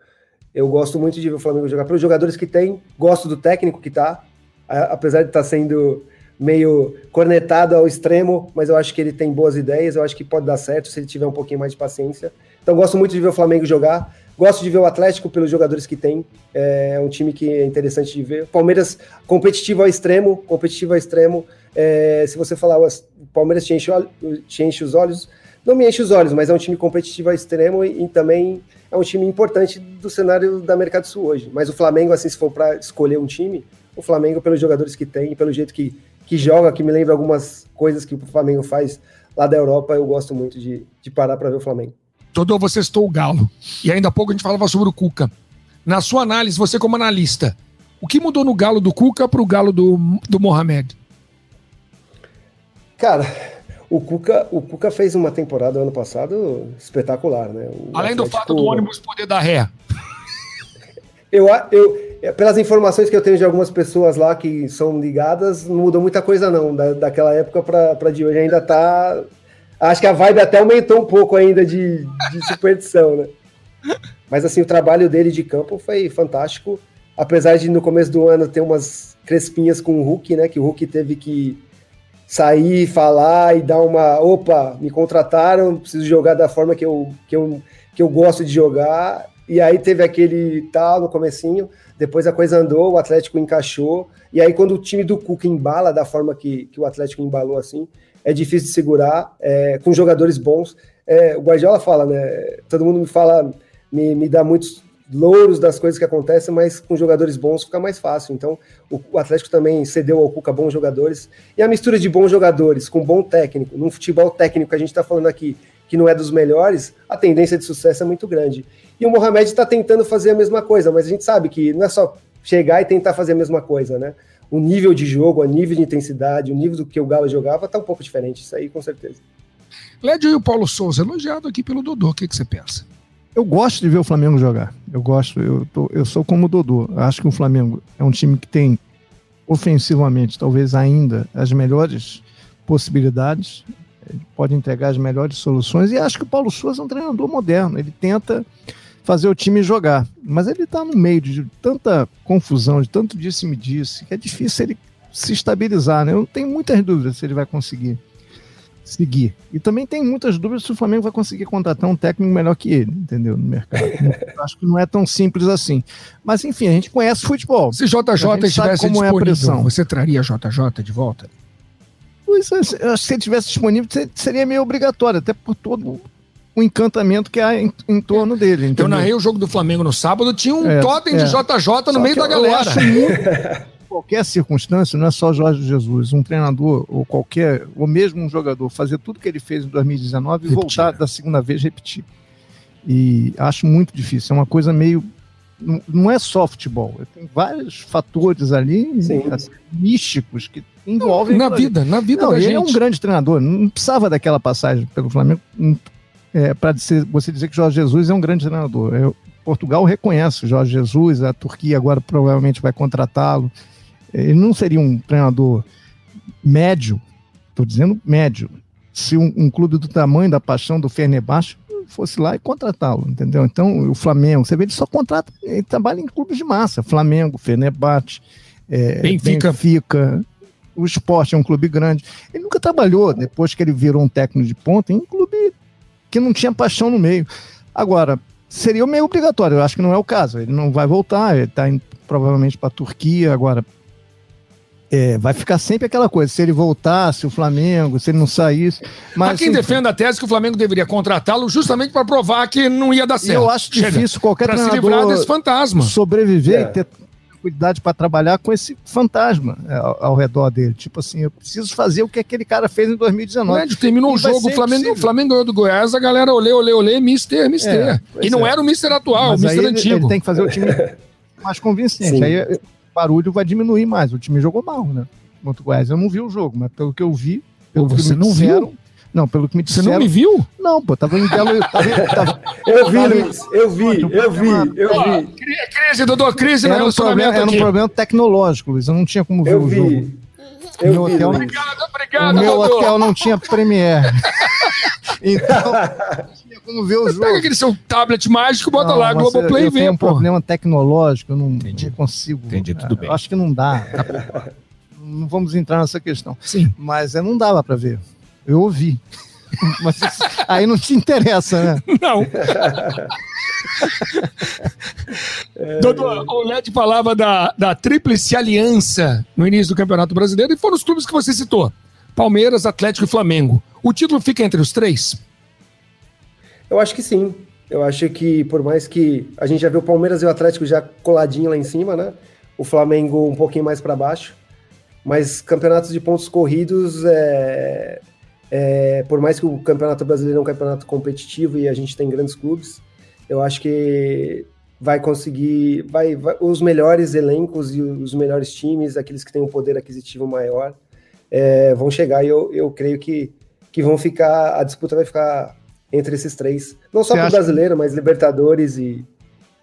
Eu gosto muito de ver o Flamengo jogar pelos jogadores que tem, gosto do técnico que tá, apesar de estar tá sendo meio cornetado ao extremo, mas eu acho que ele tem boas ideias, eu acho que pode dar certo se ele tiver um pouquinho mais de paciência. Então gosto muito de ver o Flamengo jogar. Gosto de ver o Atlético pelos jogadores que tem. É um time que é interessante de ver. Palmeiras competitivo ao extremo, competitivo ao extremo. É, se você falar, o Palmeiras te enche, te enche, os olhos, não me enche os olhos, mas é um time competitivo ao extremo e, e também é um time importante do cenário da América do Sul hoje. Mas o Flamengo, assim, se for para escolher um time, o Flamengo, pelos jogadores que tem, pelo jeito que, que joga, que me lembra algumas coisas que o Flamengo faz lá da Europa, eu gosto muito de, de parar para ver o Flamengo. Todo você estou o Galo. E ainda há pouco a gente falava sobre o Cuca. Na sua análise, você como analista, o que mudou no Galo do Cuca para o Galo do, do Mohamed? Cara, o Cuca, o Cuca fez uma temporada ano passado espetacular, né? O Além Atlético... do fato do ônibus poder dar ré. Eu, eu, pelas informações que eu tenho de algumas pessoas lá que são ligadas, não mudou muita coisa não, da, daquela época para de hoje. Ainda tá Acho que a vibe até aumentou um pouco ainda de, de superstição, né? Mas assim, o trabalho dele de campo foi fantástico. Apesar de no começo do ano ter umas crespinhas com o Hulk, né? Que o Hulk teve que sair, falar e dar uma. Opa, me contrataram, preciso jogar da forma que eu, que eu, que eu gosto de jogar. E aí teve aquele tal no comecinho, depois a coisa andou, o Atlético encaixou. E aí, quando o time do Cuca embala da forma que, que o Atlético embalou assim, é difícil de segurar, é, com jogadores bons. É, o Guardiola fala, né? Todo mundo me fala, me, me dá muitos louros das coisas que acontecem, mas com jogadores bons fica mais fácil. Então, o, o, Atlético também cedeu ao Cuca bons jogadores. E a mistura de bons jogadores com bom técnico, num futebol técnico que a gente está falando aqui, que não é dos melhores, a tendência de sucesso é muito grande. E o Mohamed está tentando fazer a mesma coisa, mas a gente sabe que não é só chegar e tentar fazer a mesma coisa, né? o nível de jogo, o nível de intensidade, o nível do que o Galo jogava tá um pouco diferente, isso aí com certeza. Lédio e o Paulo Souza, elogiado aqui pelo Dodô, o que, que você pensa? Eu gosto de ver o Flamengo jogar. Eu gosto, eu, tô, eu sou como o Dodô. Eu acho que o Flamengo é um time que tem ofensivamente, talvez ainda, as melhores possibilidades, ele pode entregar as melhores soluções, e acho que o Paulo Souza é um treinador moderno. Ele tenta fazer o time jogar. Mas ele está no meio de tanta confusão, de tanto disse-me-disse, que é difícil ele se estabilizar. Né? Eu tenho muitas dúvidas se ele vai conseguir seguir. E também tem muitas dúvidas se o Flamengo vai conseguir contratar um técnico melhor que ele, entendeu? No mercado. Acho que não é tão simples assim. Mas enfim, a gente conhece futebol. Se JJ estivesse como disponível, é a pressão. você traria JJ de volta? Pois é, se ele estivesse disponível, seria meio obrigatório, até por todo o encantamento que há em, em torno dele. Entendeu? Eu narrei o jogo do Flamengo no sábado, tinha um é, totem é. de JJ no Só meio da galera. Muito, qualquer circunstância, não é só Jorge Jesus, um treinador ou qualquer, ou mesmo um jogador, fazer tudo que ele fez em 2019 e voltar da segunda vez repetir. E acho muito difícil, é uma coisa meio. Não, é só futebol, tem vários fatores ali assim, místicos que envolvem. Na vida, na vida não, ele gente. é um grande treinador, não precisava daquela passagem pelo Flamengo, é, para você dizer que Jorge Jesus é um grande treinador. Eu, Portugal reconhece o Jorge Jesus, a Turquia agora provavelmente vai contratá-lo. Ele não seria um treinador médio, estou dizendo médio, se um, um, clube do tamanho da paixão do Fenerbahçe fosse lá e contratá-lo, entendeu? Então, o Flamengo, você vê, ele só contrata, ele trabalha em clubes de massa, Flamengo, Fenerbahçe, é, Benfica. Benfica, o esporte é um clube grande. Ele nunca trabalhou, depois que ele virou um técnico de ponta, em um clube que não tinha paixão no meio. Agora, seria meio obrigatório, eu acho que não é o caso. Ele não vai voltar, ele está provavelmente para a Turquia. Agora, é, vai ficar sempre aquela coisa, se ele voltasse, o Flamengo, se ele não saísse. Mas quem assim, defende a tese que o Flamengo deveria contratá-lo justamente para provar que não ia dar certo. Eu acho Chega, difícil qualquer treinador se livrar desse fantasma. sobreviver é. e ter cuidado para trabalhar com esse fantasma é, ao, ao, redor dele. Tipo assim, eu preciso fazer o que aquele cara fez em 2019. Médio, terminou o jogo, o Flamengo, o Flamengo ganhou do Goiás, a galera olê, olê, olê, mister, mister. É, e não é. era o mister atual, Mas o mister antigo. Ele tem que fazer o time mais convincente. Sim. Aí o barulho vai diminuir mais. O time jogou mal, né? Contra o Goiás. Eu não vi o jogo, mas pelo que eu vi, pelo Você que não disseram, viu? Não, pelo que me disseram. Você não me viu? Não, pô, tava em Belo. Tava, tava, eu vi, Luiz, eu vi, eu vi, eu vi. Crise, doutor, crise era um problema, Era um problema tecnológico, Luiz, eu não tinha como ver eu o vi. jogo. Eu meu vi, hotel, obrigado, obrigado, o meu doutor. hotel não tinha Premiere. então, não tinha como ver o jogo. Pega aquele seu tablet mágico, bota não, lá, Globoplay e vê, Tem um problema tecnológico, eu não, não consigo. Entendi, tudo bem. Eu acho que não dá. não vamos entrar nessa questão. Sim. Mas é, não dava para ver. Eu ouvi. Mas aí não te interessa, né? Não. Doutor, o Led falava da, da tríplice aliança no início do Campeonato Brasileiro e foram os clubes que você citou: Palmeiras, Atlético e Flamengo. O título fica entre os três? Eu acho que sim. Eu acho que, por mais que a gente já viu o Palmeiras e o Atlético já coladinho lá em cima, né? O Flamengo um pouquinho mais para baixo. Mas campeonatos de pontos corridos é, é, por mais que o Campeonato Brasileiro é um campeonato competitivo e a gente tem grandes clubes, eu acho que vai conseguir, vai, vai os melhores elencos e os melhores times, aqueles que têm um poder aquisitivo maior, é, vão chegar e eu, eu creio que, que vão ficar, a disputa vai ficar entre esses três. Não só para o brasileiro, mas Libertadores e.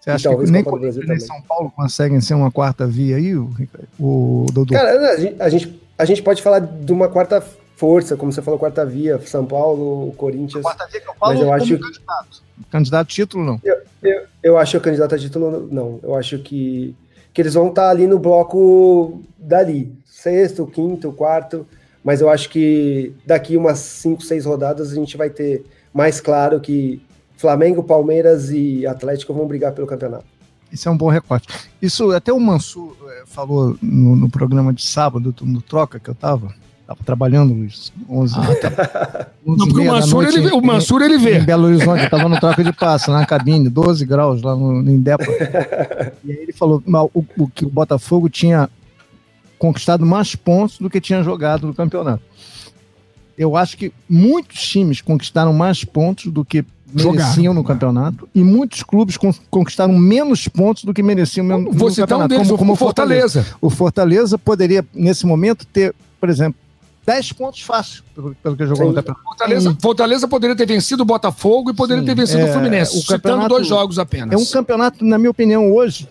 Você acha que nem o São Paulo conseguem ser uma quarta via aí, o, o Dodô? Cara, a gente, a gente pode falar de uma quarta força, como você falou, quarta via, São Paulo, Corinthians. A quarta via que eu falo mas eu acho candidato. Candidato a título, não? Eu, eu, eu acho que o candidato a título, não. Eu acho que, que eles vão estar ali no bloco dali, sexto, quinto, quarto, mas eu acho que daqui umas cinco, seis rodadas a gente vai ter mais claro que Flamengo, Palmeiras e Atlético vão brigar pelo campeonato. Isso é um bom recorte. Isso até o Mansur é, falou no, no programa de sábado, no Troca que eu tava, Tava trabalhando, Luiz. 11, ah, tá. 11 Não, porque o Mansur, noite, ele, o Mansur ele vê. Em Belo Horizonte, eu tava no troca de passo, na cabine, 12 graus lá no, no Indepa. e aí ele falou o, o, que o Botafogo tinha conquistado mais pontos do que tinha jogado no campeonato. Eu acho que muitos times conquistaram mais pontos do que mereciam no campeonato e muitos clubes conquistaram menos pontos do que mereciam no, no campeonato. Um deles, como, como Fortaleza. Fortaleza. O Fortaleza poderia, nesse momento, ter, por exemplo, 10 pontos fácil, pelo, pelo que jogou Sim. no campeonato. Fortaleza, Fortaleza poderia ter vencido o Botafogo e poderia Sim. ter vencido é, o Fluminense, o citando dois jogos apenas. É um campeonato, na minha opinião, hoje.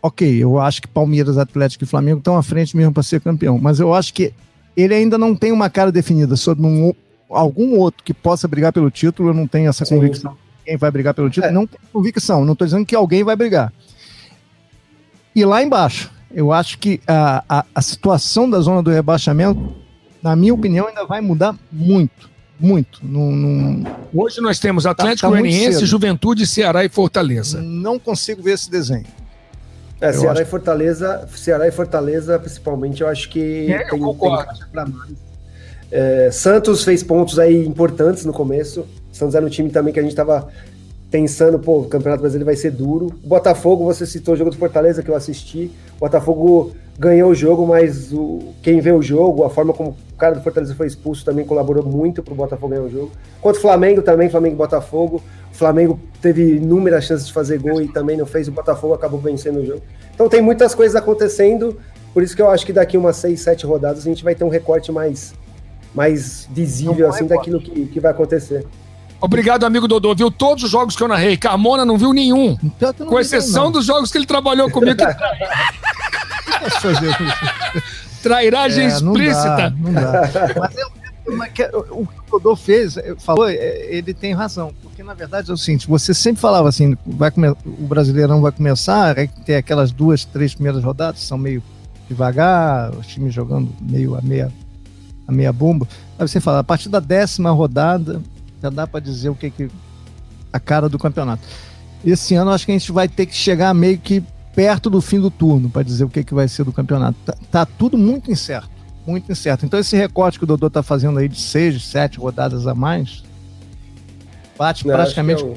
Ok, eu acho que Palmeiras, Atlético e Flamengo estão à frente mesmo para ser campeão, mas eu acho que ele ainda não tem uma cara definida sobre um, algum outro que possa brigar pelo título. Eu não tenho essa Sim. convicção. Quem vai brigar pelo título? É. Não tenho convicção. Não estou dizendo que alguém vai brigar. E lá embaixo, eu acho que a, a, a, situação da zona do rebaixamento, na minha opinião, ainda vai mudar muito. Muito. Num, num... Hoje nós temos Atlético tá, tá Goianiense, Juventude, Ceará e Fortaleza. Não consigo ver esse desenho. É, Ceará acho... e Fortaleza, Ceará e Fortaleza, principalmente, eu acho que é, tem, eu tem mais. É, Santos fez pontos aí importantes no começo. Santos era um time também que a gente estava pensando, pô, o Campeonato Brasileiro vai ser duro. O Botafogo, você citou o jogo do Fortaleza que eu assisti. O Botafogo ganhou o jogo, mas o, quem vê o jogo, a forma como o cara do Fortaleza foi expulso também colaborou muito para o Botafogo ganhar o jogo. Quanto o Flamengo também, Flamengo e Botafogo. O Flamengo teve inúmeras chances de fazer gol e também não fez. O Botafogo acabou vencendo o jogo. Então tem muitas coisas acontecendo. Por isso que eu acho que daqui umas seis, sete rodadas a gente vai ter um recorte mais, mais visível assim daquilo que, que vai acontecer. Obrigado, amigo Dodô. Viu todos os jogos que eu narrei. Carmona não viu nenhum. Então, não com exceção dos jogos que ele trabalhou comigo. Trairagem é, explícita. Não dá, não dá. Mas eu, o que o Dodô fez, falou, é, ele tem razão. Porque, na verdade, é o seguinte, você sempre falava assim, vai o Brasileirão vai começar, aí tem aquelas duas, três primeiras rodadas, são meio devagar, os times jogando meio a meia, a meia bomba. Aí você fala, a partir da décima rodada, já dá para dizer o que, que a cara do campeonato. Esse ano acho que a gente vai ter que chegar meio que perto do fim do turno para dizer o que, que vai ser do campeonato. Tá, tá, tudo muito incerto, muito incerto. Então esse recorte que o Dodô tá fazendo aí de seis, sete rodadas a mais, bate Não, praticamente é, o...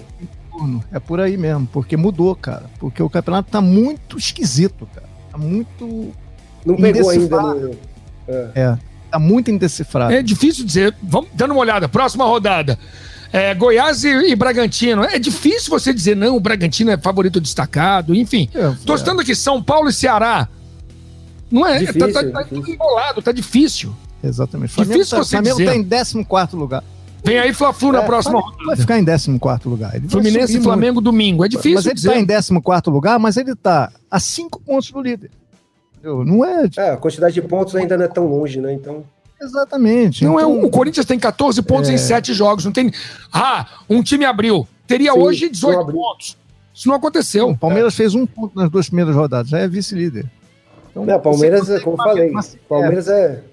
turno. É por aí mesmo, porque mudou, cara. Porque o campeonato tá muito esquisito, cara. Tá muito. Não pegou ainda. No... É. é. Tá muito indecifrado. É difícil dizer. Vamos dando uma olhada. Próxima rodada. É, Goiás e, e, Bragantino. É difícil você dizer, não, o Bragantino é favorito destacado, enfim. É, Tô estando aqui, São Paulo e Ceará. Não é? Difícil, tá, tá, tá tudo embolado, tá difícil. Exatamente. Flamengo difícil tá, você Flamengo dizer. tá em 14 lugar. Vem aí Fla-Flu na é, próxima rodada. Vai ficar em 14 lugar. Ele Fluminense e Flamengo muito. domingo. É difícil Mas ele dizer. tá em 14 lugar, mas ele tá a 5 pontos do líder. Não é... é... A quantidade de pontos ainda não é tão longe, né? Então... Exatamente. Não então, é o Corinthians tem 14 pontos é... em 7 jogos, não tem. Ah, um time abriu. Teria Sim, hoje 18 pontos. Isso não aconteceu. O Palmeiras é. fez um ponto nas duas primeiras rodadas, já é vice-líder. Então, não, Palmeiras, é, como eu falei, Palmeiras é.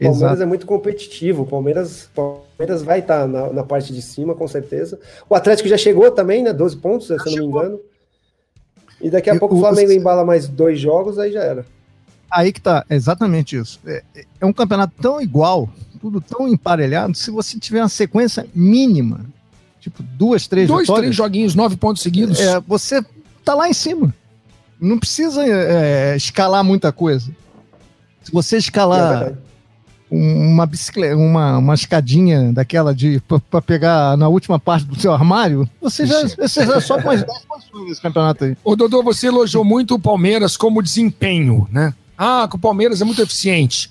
Palmeiras Exato. é muito competitivo. Palmeiras, Palmeiras vai estar tá na, na, parte de cima, com certeza. O Atlético já chegou também, né? 12 pontos, se eu não me engano. E daqui a pouco o Flamengo embala mais dois jogos, aí já era. Aí que tá, exatamente isso. É, é um campeonato tão igual, tudo tão emparelhado, se você tiver uma sequência mínima, tipo duas, três Dois, vitórias, três joguinhos, nove pontos seguidos. É, você tá lá em cima. Não precisa é, escalar muita coisa. Se você escalar é uma bicicleta, uma, uma escadinha daquela de para pegar na última parte do seu armário, você já, você já sobe mais 10 posições nesse campeonato aí. Ô, Dodô, você elogiou muito o Palmeiras como desempenho, né? Ah, que o Palmeiras é muito eficiente.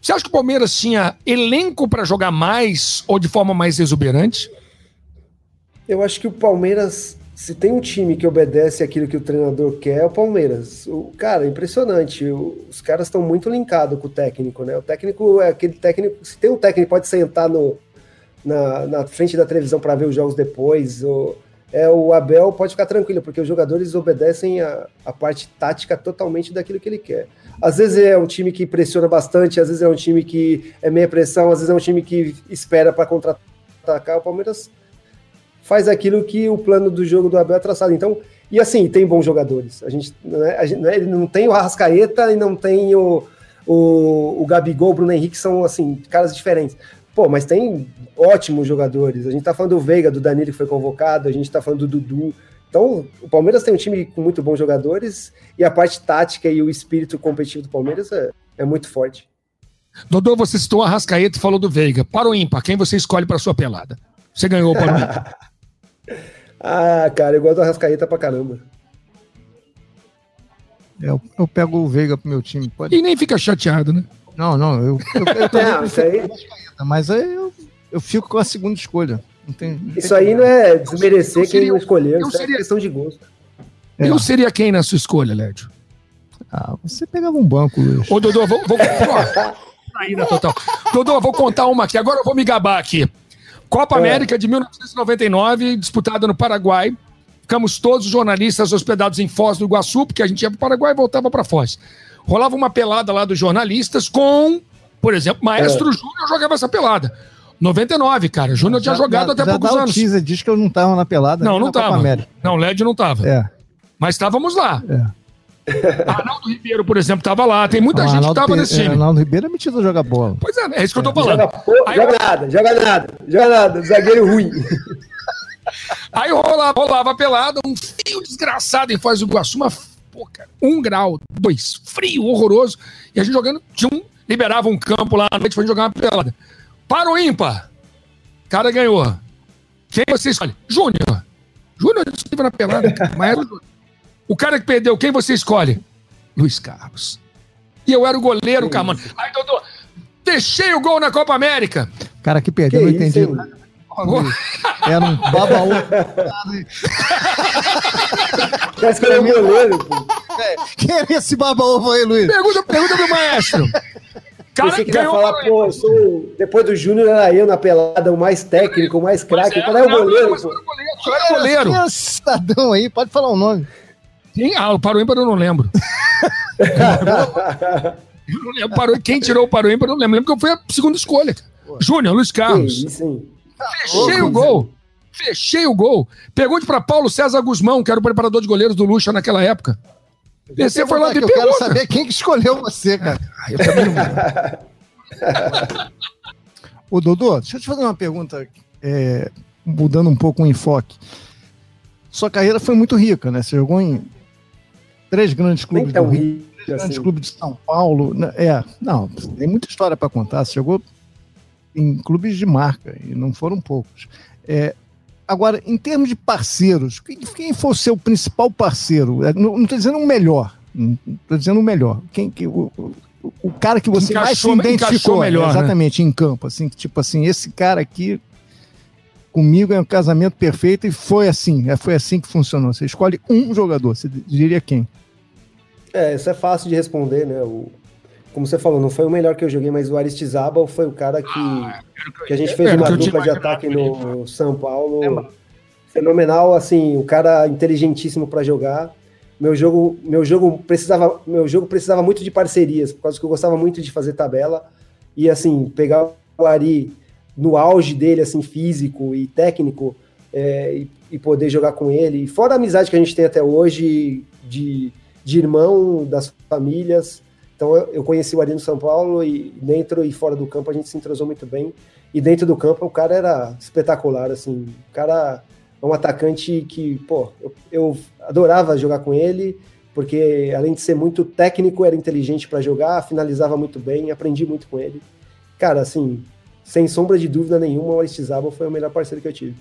Você acha que o Palmeiras tinha elenco para jogar mais ou de forma mais exuberante? Eu acho que o Palmeiras, se tem um time que obedece aquilo que o treinador quer, é o Palmeiras. O cara, impressionante. O, os caras estão muito linkados com o técnico, né? O técnico é aquele técnico. Se tem um técnico pode sentar no, na, na frente da televisão para ver os jogos depois. Ou, é, o Abel pode ficar tranquilo, porque os jogadores obedecem a, a parte tática totalmente daquilo que ele quer. Às vezes é um time que pressiona bastante, às vezes é um time que é meia pressão, às vezes é um time que espera para contra-atacar. O Palmeiras faz aquilo que o plano do jogo do Abel é traçado. Então, e assim, tem bons jogadores. A gente, né, a gente né, não tem o Arrascaeta e não tem o, o, o Gabigol, o Bruno Henrique, são assim, caras diferentes. Pô, mas tem ótimos jogadores. A gente tá falando do Veiga, do Danilo que foi convocado, a gente tá falando do Dudu. Então, o Palmeiras tem um time com muito bons jogadores e a parte tática e o espírito competitivo do Palmeiras é, é muito forte. Dodô, você citou a Rascaeta e falou do Veiga. Para o ímpar, quem você escolhe para sua pelada? Você ganhou para o ímpar. ah, cara, eu gosto do Arrascaeta pra caramba. É, eu, eu pego o Veiga pro meu time. Pode... E nem fica chateado, né? Não, não, eu, eu, eu, eu não, aí... mas aí eu, eu fico com a segunda escolha. Não tem, não isso aí não é desmerecer quem não escolheu, isso seria, é questão de gosto. É. Eu seria quem na sua escolha, Lédio? Ah, você pegava um banco, Luiz. Ô, Dodô, vou. vou Ainda total. Dodô, vou contar uma aqui. Agora eu vou me gabar aqui. Copa é. América de 1999, disputada no Paraguai. Ficamos todos os jornalistas hospedados em Foz do Iguaçu, porque a gente ia para o Paraguai e voltava para Foz. Rolava uma pelada lá dos jornalistas com, por exemplo, Maestro é. Júnior jogava essa pelada. 99, cara. Júnior tinha jogado já, até já poucos anos. Teaser diz que eu não tava na pelada. Não, não tava. Não, LED não tava. É. Mas estávamos lá. É. Arnaldo Ribeiro, por exemplo, estava lá. Tem muita ah, gente Arnaldo que estava nesse time. É, Arnaldo Ribeiro é metido a jogar bola. Pois é, é isso que eu tô falando. Joga, pô, joga nada, joga nada, joga nada. Zagueiro ruim. Aí rolava, rolava pelada, um frio desgraçado em Foz do Iguaçu, uma, pô, cara, um grau, dois, frio, horroroso. E a gente jogando, tinha um, liberava um campo lá à noite pra gente jogar uma pelada. Para o ímpar. Cara ganhou. Quem você escolhe? Júnior. Júnior esteve na pelada, mas era o O cara que perdeu, quem você escolhe? Luiz Carlos. E eu era o goleiro, que Carmano. Aí, Dodô, deixei o gol na Copa América. Cara que perdeu, que não entendi. Era um babaú. Parece que ele é goleiro, pô. Quem é esse babaú aí, Luiz? Pergunta, pergunta pro maestro. Cara, que vai falar, pô, eu sou, depois do Júnior era eu na pelada, o mais técnico, o mais craque. É, Qual é o goleiro? Mas, goleiro, é goleiro. Quem é cidadão aí? Pode falar o um nome. Sim, ah, o Paroímpa eu não lembro. eu não lembro. Parou, quem tirou o Paroímpa eu não lembro. Lembro que eu fui a segunda escolha. Júnior, Luiz Carlos. Sim, sim. Fechei o gol. Fechei o gol. Pergunte para Paulo César Guzmão, que era o preparador de goleiros do Lucha naquela época. Você foi lá que Eu quero saber quem que escolheu você, cara. Ah, eu também não. Ô, Dodô, deixa eu te fazer uma pergunta, é, mudando um pouco o enfoque. Sua carreira foi muito rica, né? Você jogou em três grandes clubes do Rio, três grandes assim. clubes de São Paulo. Né? É, não, tem muita história para contar. Você jogou em clubes de marca, e não foram poucos. É, agora, em termos de parceiros, quem, o seu principal parceiro? É, não estou dizendo o melhor, estou dizendo o melhor. Quem, que, o, o cara que você encaixou, mais se identificou melhor, né? exatamente né? em campo, assim, tipo assim, esse cara aqui comigo é um casamento perfeito e foi assim, é, foi assim que funcionou. Você escolhe um jogador, você diria quem? É, isso é fácil de responder, né? O, como você falou, não foi o melhor que eu joguei, mas o Aristizabal foi o cara que, ah, que a gente fez uma dupla de ataque no São Paulo. Fenomenal, assim, o cara inteligentíssimo para jogar. Meu jogo, meu jogo precisava, meu jogo precisava muito de parcerias, por causa que eu gostava muito de fazer tabela e assim, pegar o Ari no auge dele, assim, físico e técnico, é, e, e, poder jogar com ele. Fora a amizade que a gente tem até hoje, de, de irmão, das famílias. Então eu, conheci o Ari no São Paulo e dentro e fora do campo a gente se entrosou muito bem. E dentro do campo o cara era espetacular, assim. O cara é um atacante que, pô, eu, eu adorava jogar com ele, porque além de ser muito técnico, era inteligente para jogar, finalizava muito bem, aprendi muito com ele. Cara, assim, sem sombra de dúvida nenhuma, o Aristizábal foi o melhor parceiro que eu tive.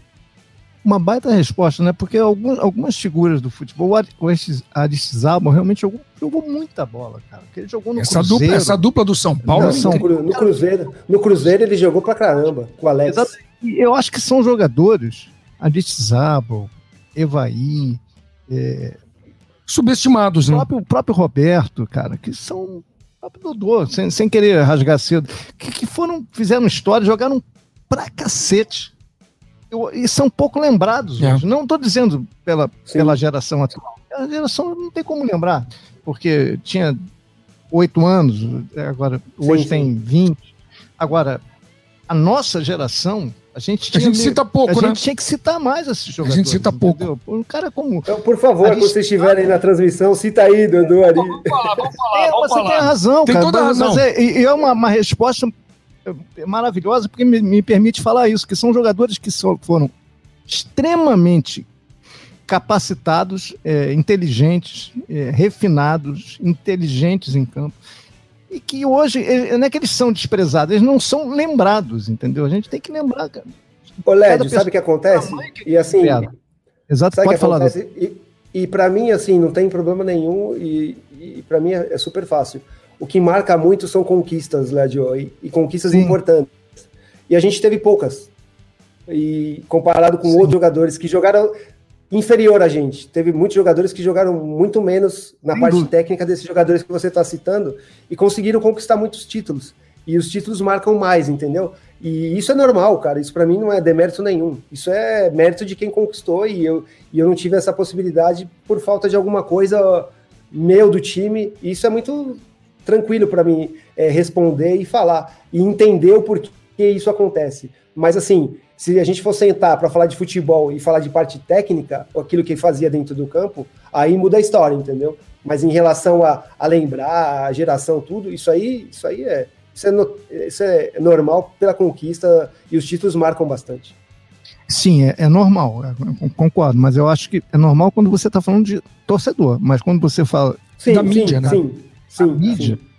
Uma baita resposta, né? Porque algumas, algumas figuras do futebol, o Aristizábal realmente jogou, jogou muita bola, cara. Porque ele jogou no essa Cruzeiro. Dupla, essa dupla do São Paulo. Não, São... No, no, Cruzeiro, no Cruzeiro ele jogou pra caramba, com o Alex. Exato. Eu acho que são jogadores, Aristizábal, Evaí, é... subestimados, né? O próprio, o próprio Roberto, cara, que são Dodô, sem, sem querer rasgar cedo, que, que foram, fizeram história, jogaram pra cacete. Eu, e são pouco lembrados é. hoje. Não estou dizendo pela, pela geração atual. A geração não tem como lembrar, porque tinha oito anos, agora hoje sim, tem vinte. Agora, a nossa geração a gente, a gente cita pouco, a né? A gente tinha que citar mais esses jogadores. A gente cita pouco. Um cara como. Então, por favor, quando vocês estiverem na transmissão, cita aí, Dudu, ali. Vamos falar, vamos falar, é, vamos você falar. tem razão, tem cara. Toda mas, razão. Mas é, é uma, uma resposta maravilhosa, porque me, me, permite falar isso, que são jogadores que foram extremamente capacitados, é, inteligentes, é, refinados, inteligentes em campo e que hoje, não é que eles são desprezados, eles não são lembrados, entendeu? A gente tem que lembrar, cara. Ô, Led, sabe o que acontece? Que e assim. Exato, pode falar. Acontece? E, e para mim, assim, não tem problema nenhum, e, e para mim é, é, super fácil. O que marca muito são conquistas, Led, e, e conquistas Sim. importantes. E a gente teve poucas. E comparado com Sim. outros jogadores que jogaram inferior a gente. Teve muitos jogadores que jogaram muito menos na Sem parte dúvida. técnica desses jogadores que você está citando e conseguiram conquistar muitos títulos. E os títulos marcam mais, entendeu? E isso é normal, cara. Isso para mim não é demérito nenhum. Isso é mérito de quem conquistou e eu, e eu não tive essa possibilidade por falta de alguma coisa meu do time. E isso é muito tranquilo para mim é, responder e falar e entender o porquê isso acontece. Mas assim, se a gente for sentar para falar de futebol e falar de parte técnica, aquilo que fazia dentro do campo, aí muda a história, entendeu? Mas em relação a, a lembrar, a geração, tudo, isso aí, isso aí é isso, é no, isso é normal pela conquista e os títulos marcam bastante. Sim, é, é normal, é, concordo, mas eu acho que é normal quando você está falando de torcedor, mas quando você fala sim, da mídia, sim, né? Sim, sim, mídia, sim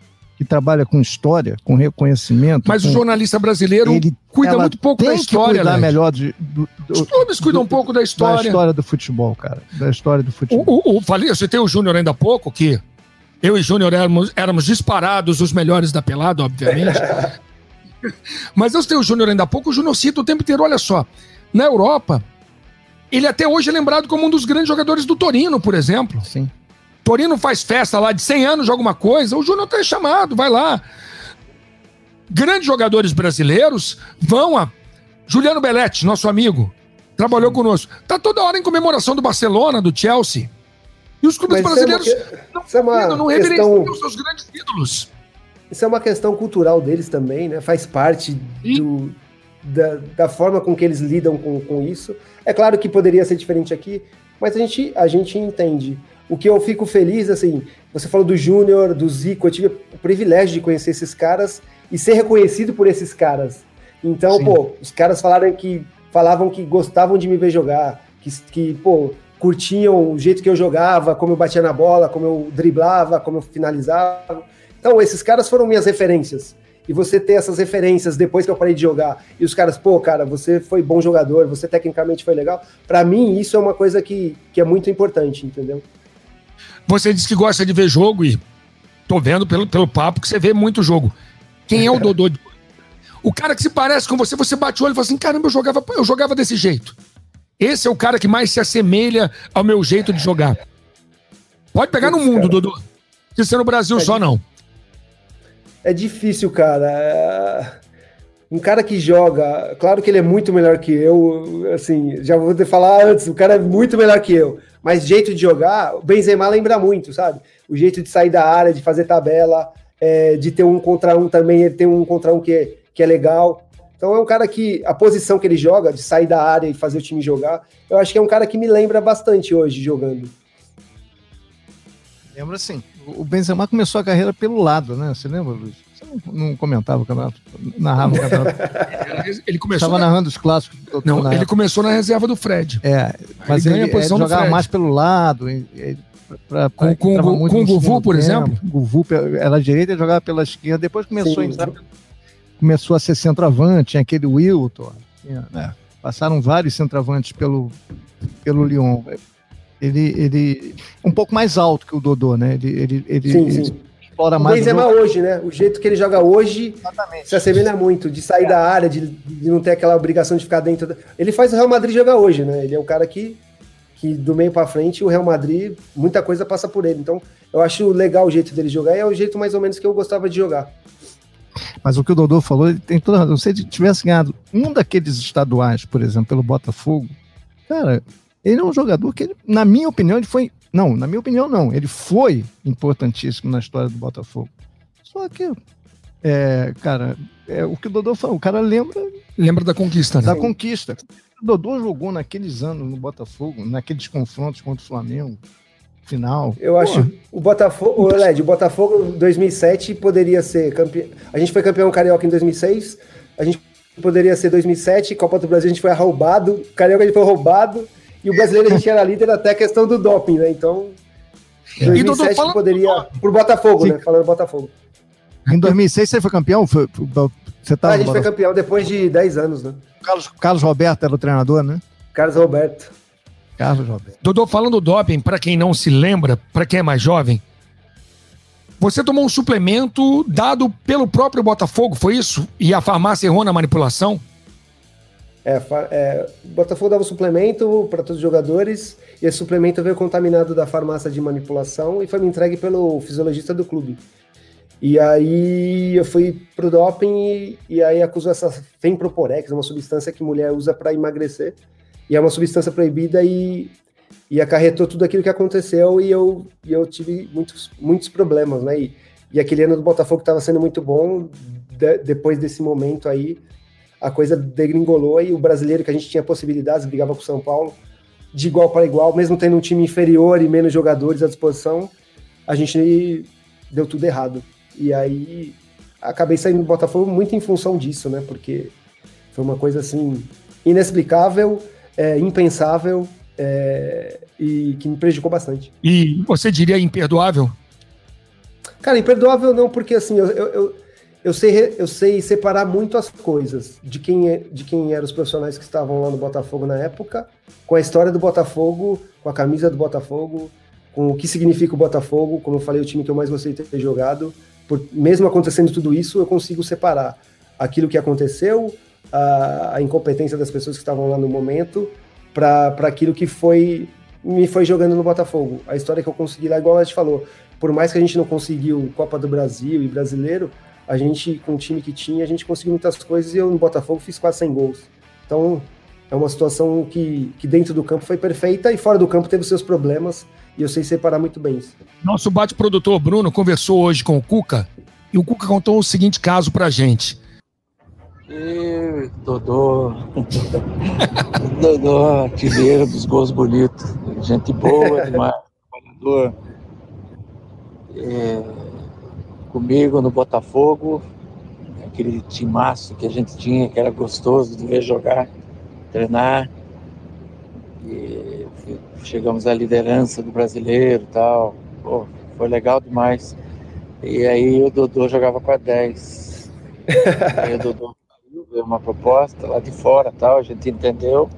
que trabalha com história, com reconhecimento. Mas com... o jornalista brasileiro ele, cuida muito pouco da história, cuidar né? melhor de, do, do, Os clubes cuidam um pouco da história. Da história do futebol, cara. Da história do futebol. O, o, o, falei, eu citei o Júnior ainda há pouco, que eu e Júnior éramos, éramos disparados os melhores da pelada, obviamente. Mas eu citei o Júnior ainda há pouco, o Júnior cita o tempo inteiro, olha só. Na Europa, ele até hoje é lembrado como um dos grandes jogadores do Torino, por exemplo. Sim. Torino faz festa lá de 100 anos de alguma coisa, o Júnior tá chamado, vai lá. Grandes jogadores brasileiros vão a. Juliano Belletti, nosso amigo, trabalhou conosco. Tá toda hora em comemoração do Barcelona, do Chelsea. E os clubes Mas brasileiros isso é uma, não, não reverenciam os seus grandes ídolos. Isso é uma questão cultural deles também, né? Faz parte do, da, da, forma com que eles lidam com, com isso. É claro que poderia ser diferente aqui, mas a gente, a gente entende o que eu fico feliz, assim, você falou do Júnior, do Zico, eu tive o privilégio de conhecer esses caras e ser reconhecido por esses caras. Então, Sim. pô, os caras falaram que falavam que gostavam de me ver jogar, que, que, pô, curtiam o jeito que eu jogava, como eu batia na bola, como eu driblava, como eu finalizava. Então, esses caras foram minhas referências. E você ter essas referências depois que eu parei de jogar, e os caras, pô, cara, você foi bom jogador, você tecnicamente foi legal. Para mim, isso é uma coisa que, que é muito importante, entendeu? Você disse que gosta de ver jogo e tô vendo pelo, pelo papo que você vê muito jogo. Quem é o Dodô? o cara que se parece com você, você bate o olho e fala assim: caramba, eu jogava, eu jogava desse jeito. Esse é o cara que mais se assemelha ao meu jeito de jogar. Pode pegar no mundo, Dodô. Se ser no Brasil é só, não. É difícil, cara. Um cara que joga, claro que ele é muito melhor que eu, assim, já vou te falar antes, o cara é muito melhor que eu, mas jeito de jogar, o Benzema lembra muito, sabe? O jeito de sair da área, de fazer tabela, é, de ter um contra um também, ele tem um contra um que, é, que é legal. Então é um cara que, a posição que ele joga, de sair da área e fazer o time jogar, eu acho que é um cara que me lembra bastante hoje jogando. Lembra sim. O Benzema começou a carreira pelo lado, né? Você lembra, Luiz? Não comentava o campeonato, narrava o campeonato. ele começou. Estava na... narrando os clássicos. Não, ele época. começou na reserva do Fred. É, mas ele, ele, ele jogava mais pelo lado. Ele, pra, pra, com, com, com o Guvu, por exemplo? O Guvu era direita e jogava pela esquerda. Depois começou Sim, a entrar, começou a ser centroavante, tinha aquele Wilton. Tinha, né? Passaram vários centroavantes pelo, pelo Lyon. Ele, ele um pouco mais alto que o Dodô, né? Ele, ele, ele, sim, sim explora o mais. O Benzema hoje, né? O jeito que ele joga hoje Exatamente. se assemelha muito, de sair é. da área, de, de, não ter aquela obrigação de ficar dentro. Da... Ele faz o Real Madrid jogar hoje, né? Ele é um cara que, que do meio para frente, o Real Madrid, muita coisa passa por ele. Então, eu acho legal o jeito dele jogar e é o jeito mais ou menos que eu gostava de jogar. Mas o que o Dodô falou, ele tem toda razão. Se ele tivesse ganhado um daqueles estaduais, por exemplo, pelo Botafogo, cara, ele é um jogador que, ele, na minha opinião, ele foi não, na minha opinião, não. Ele foi importantíssimo na história do Botafogo. Só que, é, cara, é o que o Dodô falou, o cara lembra. Lembra da conquista, né? Da conquista. O Dodô jogou naqueles anos no Botafogo, naqueles confrontos contra o Flamengo, final. Eu Pô. acho. O Botafogo, o Led, o Botafogo 2007 poderia ser campeão. A gente foi campeão carioca em 2006. A gente poderia ser 2007, Copa do Brasil a gente foi roubado, Carioca a gente foi roubado. E o brasileiro a gente era líder até a questão do doping, né? Então, em 2007 falando... poderia. Pro Botafogo, Sim. né? Falando Botafogo. Em 2006 você foi campeão? Foi, você tá ah, a gente foi campeão depois de 10 anos, né? Carlos, Carlos Roberto era o treinador, né? Carlos Roberto. Carlos Roberto. Dodô, falando do doping, para quem não se lembra, para quem é mais jovem, você tomou um suplemento dado pelo próprio Botafogo, foi isso? E a farmácia errou na manipulação? É, é, o Botafogo dava um suplemento para todos os jogadores e esse suplemento veio contaminado da farmácia de manipulação e foi me entregue pelo fisiologista do clube. E aí eu fui pro doping e, e aí acusou essa Femproporex, uma substância que mulher usa para emagrecer. E é uma substância proibida e, e acarretou tudo aquilo que aconteceu e eu, e eu tive muitos, muitos problemas, né? E, e aquele ano do Botafogo estava sendo muito bom, de, depois desse momento aí, a coisa degringolou e o brasileiro que a gente tinha possibilidades, brigava com o São Paulo, de igual para igual, mesmo tendo um time inferior e menos jogadores à disposição, a gente deu tudo errado. E aí acabei saindo do Botafogo muito em função disso, né? Porque foi uma coisa assim inexplicável, é, impensável é, e que me prejudicou bastante. E você diria imperdoável? Cara, imperdoável não, porque assim, eu, eu, eu sei, eu sei separar muito as coisas de quem, é, de quem eram os profissionais que estavam lá no Botafogo na época, com a história do Botafogo, com a camisa do Botafogo, com o que significa o Botafogo, como eu falei, o time que eu mais gostei de ter jogado. Por, mesmo acontecendo tudo isso, eu consigo separar aquilo que aconteceu, a, a incompetência das pessoas que estavam lá no momento, para aquilo que foi me foi jogando no Botafogo. A história que eu consegui lá, igual a gente falou, por mais que a gente não conseguiu Copa do Brasil e Brasileiro, a gente, com o time que tinha, a gente conseguiu muitas coisas e eu no Botafogo fiz quase 100 gols. Então, é uma situação que, que dentro do campo foi perfeita e fora do campo teve seus problemas e eu sei separar muito bem isso. Nosso bate-produtor Bruno conversou hoje com o Cuca e o Cuca contou o seguinte caso pra gente. E Dodô, Dodô, artilheiro dos gols bonitos, gente boa demais, jogador é, comigo no Botafogo, aquele timaço que a gente tinha, que era gostoso de ver jogar, treinar. E chegamos à liderança do brasileiro e tal. Pô, foi legal demais. E aí o Dodô jogava com a 10. aí o Dodô veio uma proposta lá de fora tal, a gente entendeu.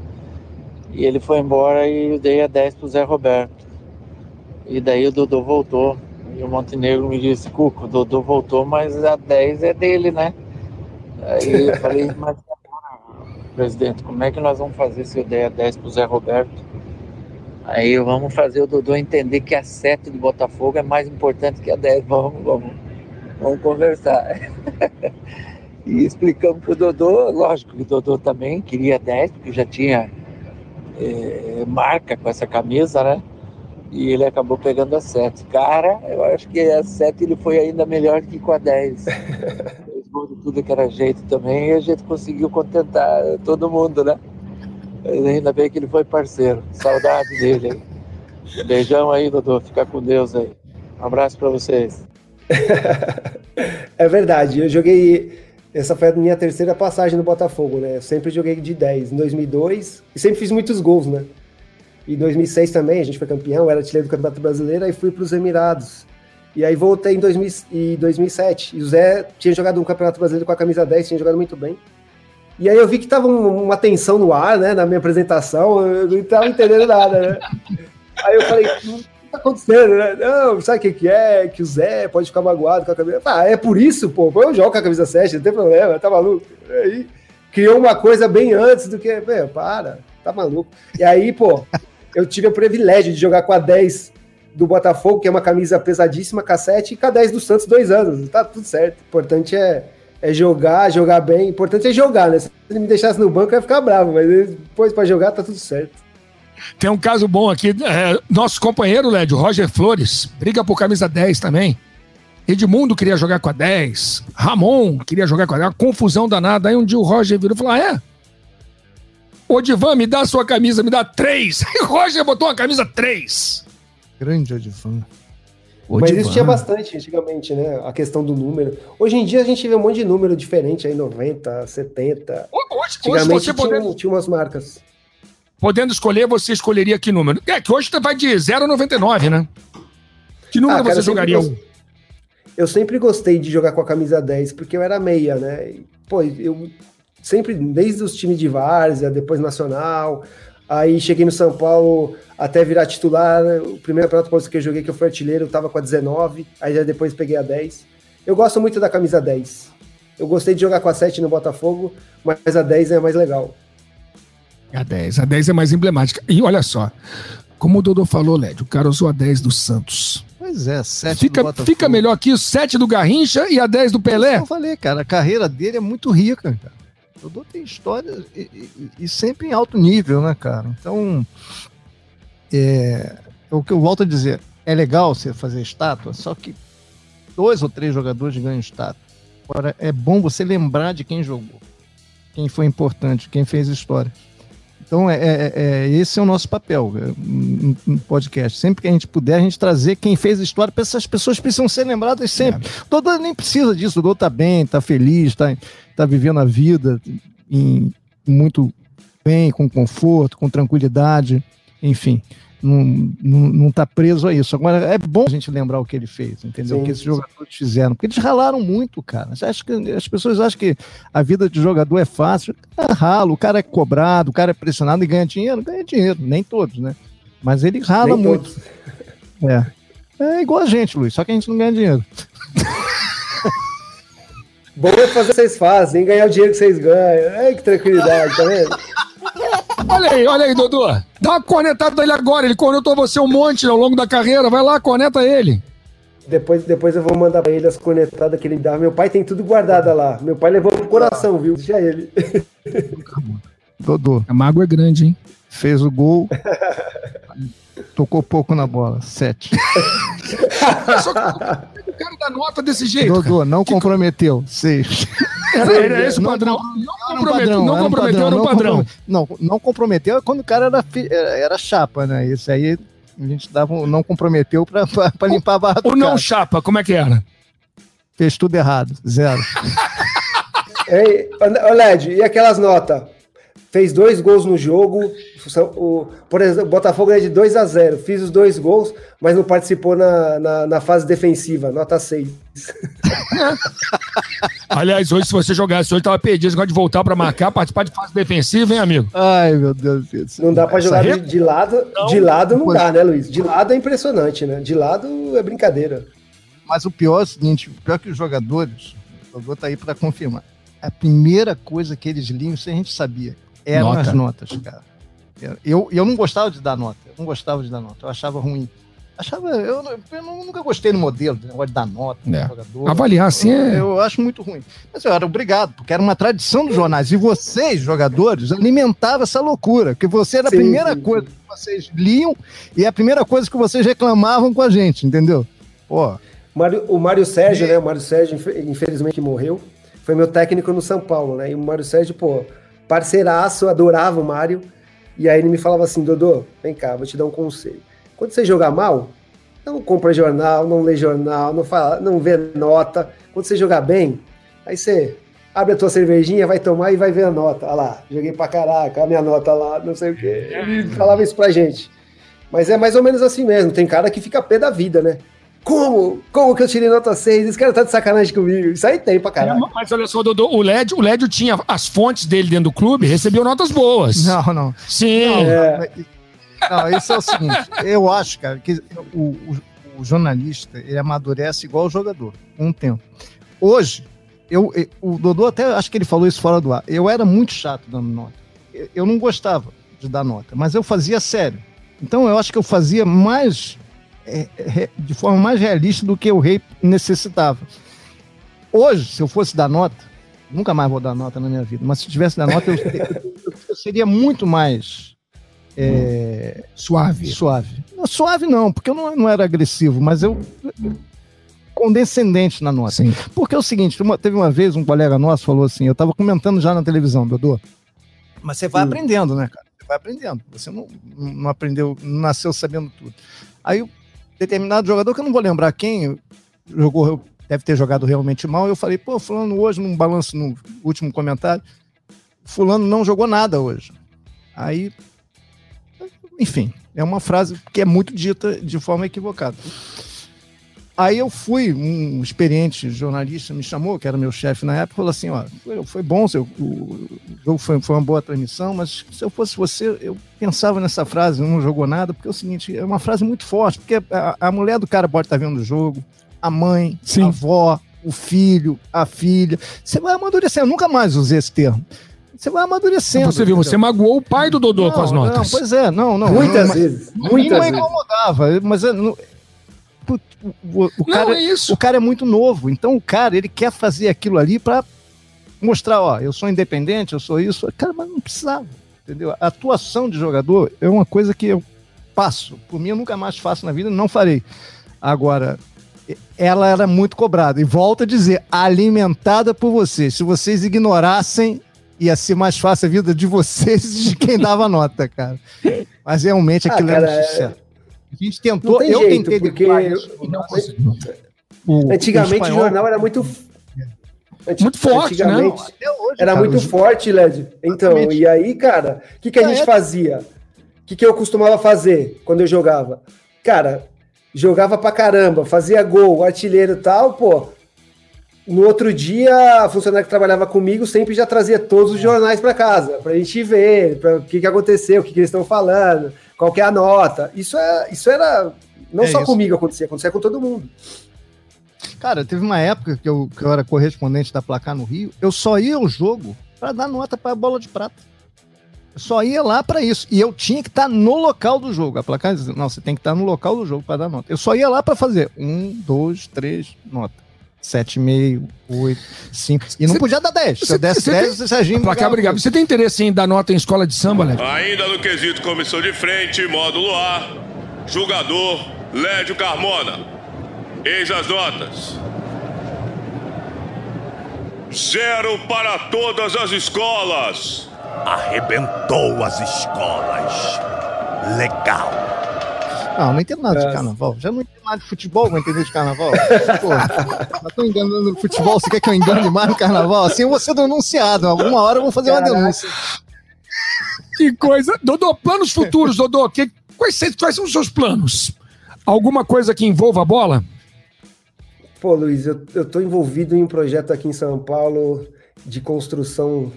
E ele foi embora e eu dei a 10 pro Zé Roberto. E daí o Dodô voltou. E o Montenegro me disse, Cuco, o Dodô voltou, mas a 10 é dele, né? Aí eu falei, mas presidente, como é que nós vamos fazer se eu der a 10 pro Zé Roberto? Aí vamos fazer o Dodô entender que a 7 do Botafogo é mais importante que a 10. Vamos, vamos, vamos conversar. e explicamos pro Dodô, lógico que o Dodô também queria 10, porque já tinha é, marca com essa camisa, né? E ele acabou pegando a 7. Cara, eu acho que a 7 ele foi ainda melhor que com a 10. de tudo que era jeito também, e a gente conseguiu contentar todo mundo, né? Ainda bem que ele foi parceiro. Saudade dele aí. Beijão aí, Dodô. Fica com Deus aí. Um abraço para vocês. é verdade. Eu joguei. Essa foi a minha terceira passagem no Botafogo, né? Eu sempre joguei de 10 em 2002 e sempre fiz muitos gols, né? Em 2006 também, a gente foi campeão, era artilheiro do Campeonato Brasileiro, aí fui para os Emirados. E aí voltei em 2000, 2007. E o Zé tinha jogado um Campeonato Brasileiro com a camisa 10, tinha jogado muito bem. E aí eu vi que tava uma tensão no ar, né, na minha apresentação, eu não estava entendendo nada, né? Aí eu falei, o que tá acontecendo, né? Não, sabe o que, que é? Que o Zé pode ficar magoado com a camisa. Ah, é por isso, pô, eu jogo com a camisa 7, não tem problema, tá maluco? Aí criou uma coisa bem antes do que, para, tá maluco. E aí, pô, eu tive o privilégio de jogar com a 10 do Botafogo, que é uma camisa pesadíssima, cassete, e com a 10 do Santos, dois anos, tá tudo certo. O importante é é jogar, jogar bem. O importante é jogar, né? Se ele me deixasse no banco, eu ia ficar bravo, mas depois para jogar tá tudo certo. Tem um caso bom aqui. É, nosso companheiro, Lédio, Roger Flores, briga por camisa 10 também. Edmundo queria jogar com a 10. Ramon queria jogar com a 10. Uma confusão danada. Aí um dia o Roger virou e falou: Ah, é? Ô, Divan, me dá a sua camisa, me dá três. O Roger botou uma camisa 3. Grande Odivan. Mas isso tinha bastante antigamente, né? A questão do número. Hoje em dia a gente vê um monte de número diferente aí, 90, 70. Hoje, antigamente hoje você tinha, podendo... tinha umas marcas. Podendo escolher, você escolheria que número? É que hoje vai de 0 a 99, né? Que número ah, cara, você jogaria? Eu, eu sempre gostei de jogar com a camisa 10, porque eu era meia, né? E, pô, eu sempre, desde os times de várzea, depois nacional, Aí cheguei no São Paulo até virar titular. Né? O primeiro campeonato que eu joguei, que eu fui artilheiro, eu tava com a 19. Aí já depois peguei a 10. Eu gosto muito da camisa 10. Eu gostei de jogar com a 7 no Botafogo, mas a 10 é mais legal. A 10, a 10 é mais emblemática. E olha só, como o Dodô falou, Led, o cara usou a 10 do Santos. Pois é, 7 fica, do Botafogo. Fica melhor aqui o 7 do Garrincha e a 10 do Pelé. Eu falei, cara, a carreira dele é muito rica, cara. Dodô tem história e, e, e, sempre em alto nível, né, cara? Então, é, é, o que eu volto a dizer, é legal você fazer estátua, só que dois ou três jogadores ganham estátua. Agora, é bom você lembrar de quem jogou, quem foi importante, quem fez história. Então, é, é, é esse é o nosso papel no é, podcast. Sempre que a gente puder, a gente trazer quem fez história, para essas pessoas precisam ser lembradas sempre. É. Todo nem precisa disso, o Dodô tá bem, tá feliz, tá, tá vivendo a vida em, muito bem, com conforto, com tranquilidade, enfim não, não, não tá preso a isso. Agora, é bom a gente lembrar o que ele fez, entendeu? Sim, o que esses jogadores fizeram. Porque eles ralaram muito, cara. Acha que, as pessoas acham que a vida de jogador é fácil. É ralo, o cara é cobrado, o cara é pressionado e ganha dinheiro. Ganha dinheiro, nem todos, né? Mas ele rala nem muito. Todos. É. É igual a gente, Luiz, só que a gente não ganha dinheiro. Bom é fazer o que vocês fazem, ganhar o dinheiro que vocês ganham. Ai, que tranquilidade, tá vendo? Olha aí, olha aí, Dodô. Dá uma cornetada dele agora. Ele cornetou você um monte ao longo da carreira. Vai lá, corneta ele. Depois, depois eu vou mandar pra ele as cornetadas que ele dá. Meu pai tem tudo guardado lá. Meu pai levou pro coração, viu? Deixa ele. Dodô. A mágoa é grande, hein? Fez o gol. tocou pouco na bola. Sete. Só que o cara dá nota desse jeito. Dodô, cara. não que... comprometeu. Seis. Era, era esse o padrão. Não, comprometeu, não comprometeu, era um padrão. Não, não comprometeu quando o cara era, era chapa, né? Isso aí A gente dava, não comprometeu pra, pra, pra limpar a barra O não chapa, como é que era? Fez tudo errado, zero. Ei, Led, e aquelas notas? Fez dois gols no jogo. O, por exemplo, o Botafogo é de 2 a 0 Fiz os dois gols, mas não participou na, na, na fase defensiva, nota 6. Aliás, hoje, se você jogasse hoje, tava perdido. Você gosta de voltar para marcar, participar de fase defensiva, hein, amigo? Ai, meu Deus do céu. Não dá para jogar de, de, lado. Não, de lado não dá, né, Luiz? De lado é impressionante, né? De lado é brincadeira. Mas o pior é o seguinte: o pior é que os jogadores, o vou tá aí para confirmar. A primeira coisa que eles liam, isso a gente sabia eram Nota. as notas, cara. Eu, eu não gostava de dar nota. Eu não gostava de dar nota. Eu achava ruim. Achava. Eu, eu nunca gostei do modelo, do negócio de dar nota é. jogador. Avaliar assim é. Eu, eu, acho muito ruim. Mas eu era obrigado, porque era uma tradição dos jornais. E vocês, jogadores, alimentavam essa loucura. Que você era a sim, primeira sim, coisa sim. que vocês liam e a primeira coisa que vocês reclamavam com a gente, entendeu? Pô. Mário, o Mário Sérgio, e... né? O Mário Sérgio, infelizmente, morreu. Foi meu técnico no São Paulo, né? E o Mário Sérgio, pô parceiraço, adorava o Mário. E aí ele me falava assim, Dodô, vem cá, vou te dar um conselho. Quando você jogar mal, não compra jornal, não lê jornal, não, fala, não vê nota. Quando você jogar bem, aí você abre a tua cervejinha, vai tomar e vai ver a nota. Olha lá, joguei pra caraca, a minha nota lá, não sei o quê. Ele falava isso pra gente. Mas é mais ou menos assim mesmo. Tem cara que fica pé da vida, né? Como? Como que eu tirei nota 6? Esse cara tá de sacanagem comigo. Isso aí tem pra caralho. Mas olha só, Dodô, o LED, o LED tinha as fontes dele dentro do clube, recebeu notas boas. Não, não. Sim. Não, é. não isso é o seguinte, eu acho, cara, que o, o, o, jornalista, ele amadurece igual o jogador, com um tempo. Hoje, eu, o Dodô até, acho que ele falou isso fora do ar, eu era muito chato dando nota. Eu, eu não gostava de dar nota, mas eu fazia sério. Então eu acho que eu fazia mais de forma mais realista do que o rei necessitava. Hoje, se eu fosse dar nota, nunca mais vou dar nota na minha vida, mas se tivesse dar nota, eu, eu, seria muito mais é, suave. Suave. Não, suave não, porque eu não, não era agressivo, mas eu condescendente na nota. Sim. Porque é o seguinte, uma, teve uma vez um colega nosso falou assim, eu estava comentando já na televisão, Dodô, mas você vai Sim. aprendendo, né, cara? Você vai aprendendo. Você não, não aprendeu, não nasceu sabendo tudo. Aí determinado jogador, que eu não vou lembrar quem, jogou, deve ter jogado realmente mal. Eu falei, pô, Fulano hoje, num balanço no último comentário, Fulano não jogou nada hoje. Aí, enfim, é uma frase que é muito dita de forma equivocada. Aí eu fui, um experiente jornalista me chamou, que era meu chefe na época, falou assim: ó, foi, foi bom, seu, o jogo foi, foi uma boa transmissão, mas se eu fosse você, eu pensava nessa frase, não jogou nada, porque é o seguinte, é uma frase muito forte, porque a, a mulher do cara pode estar vendo o jogo, a mãe, Sim. a avó, o filho, a filha. Você vai amadurecendo, eu nunca mais usei esse termo. Você vai amadurecendo. Você viu, você magoou o pai do Dodô não, com as notas. Não, pois é, não, não. Muitas não, vezes. Muitas não incomodava, mas o, o, cara, não, é isso. o cara é muito novo, então o cara ele quer fazer aquilo ali para mostrar, ó, eu sou independente, eu sou isso. Cara, mas não precisava, entendeu? A atuação de jogador é uma coisa que eu passo. Por mim, eu nunca mais faço na vida, não farei. Agora, ela era muito cobrada. E volto a dizer, alimentada por vocês. Se vocês ignorassem, ia ser mais fácil a vida de vocês e de quem dava nota, cara. Mas realmente aquilo ah, cara, era um sucesso. A gente tentou, eu jeito, tentei porque o, antigamente o, o, jornal era muito muito forte, né? Hoje, era cara, muito forte, Led. Então, e aí, cara, o que, que a gente fazia? O que, que eu costumava fazer quando eu jogava? Cara, jogava pra caramba, fazia gol, artilheiro e tal, pô. No outro dia, a funcionária que trabalhava comigo sempre já trazia todos os jornais para casa, pra gente ver pra, o que, que aconteceu, o que, que eles estão falando qual é a nota. Isso, é, isso era. Não é só isso. comigo acontecia, acontecia com todo mundo. Cara, teve uma época que eu, que eu era correspondente da placar no Rio, eu só ia ao jogo para dar nota para a bola de prata. Eu só ia lá para isso. E eu tinha que estar tá no local do jogo. A placar dizia, não, você tem que estar tá no local do jogo para dar nota. Eu só ia lá para fazer um, dois, três, nota. 7,5, 8, 5. E não podia dar 10. Se eu desse 10, você Serginho. Placar obrigado. Você tem interesse em dar nota em escola de samba, Lédio? Ainda no quesito comissão de frente, módulo A, julgador Lédio Carmona. Eis as notas. Zero para todas as escolas. Arrebentou as escolas. Legal. Não, não entendo nada de carnaval. Já não entendo nada de futebol, vou entender de carnaval. Pô, já tô enganando no futebol, você quer que eu engane mais no carnaval? Assim eu vou ser denunciado. Alguma hora eu vou fazer Caraca. uma denúncia. Que coisa. Dodô, planos futuros, Dodô. Que, quais, quais são os seus planos? Alguma coisa que envolva a bola? Pô, Luiz, eu, eu tô envolvido em um projeto aqui em São Paulo de construção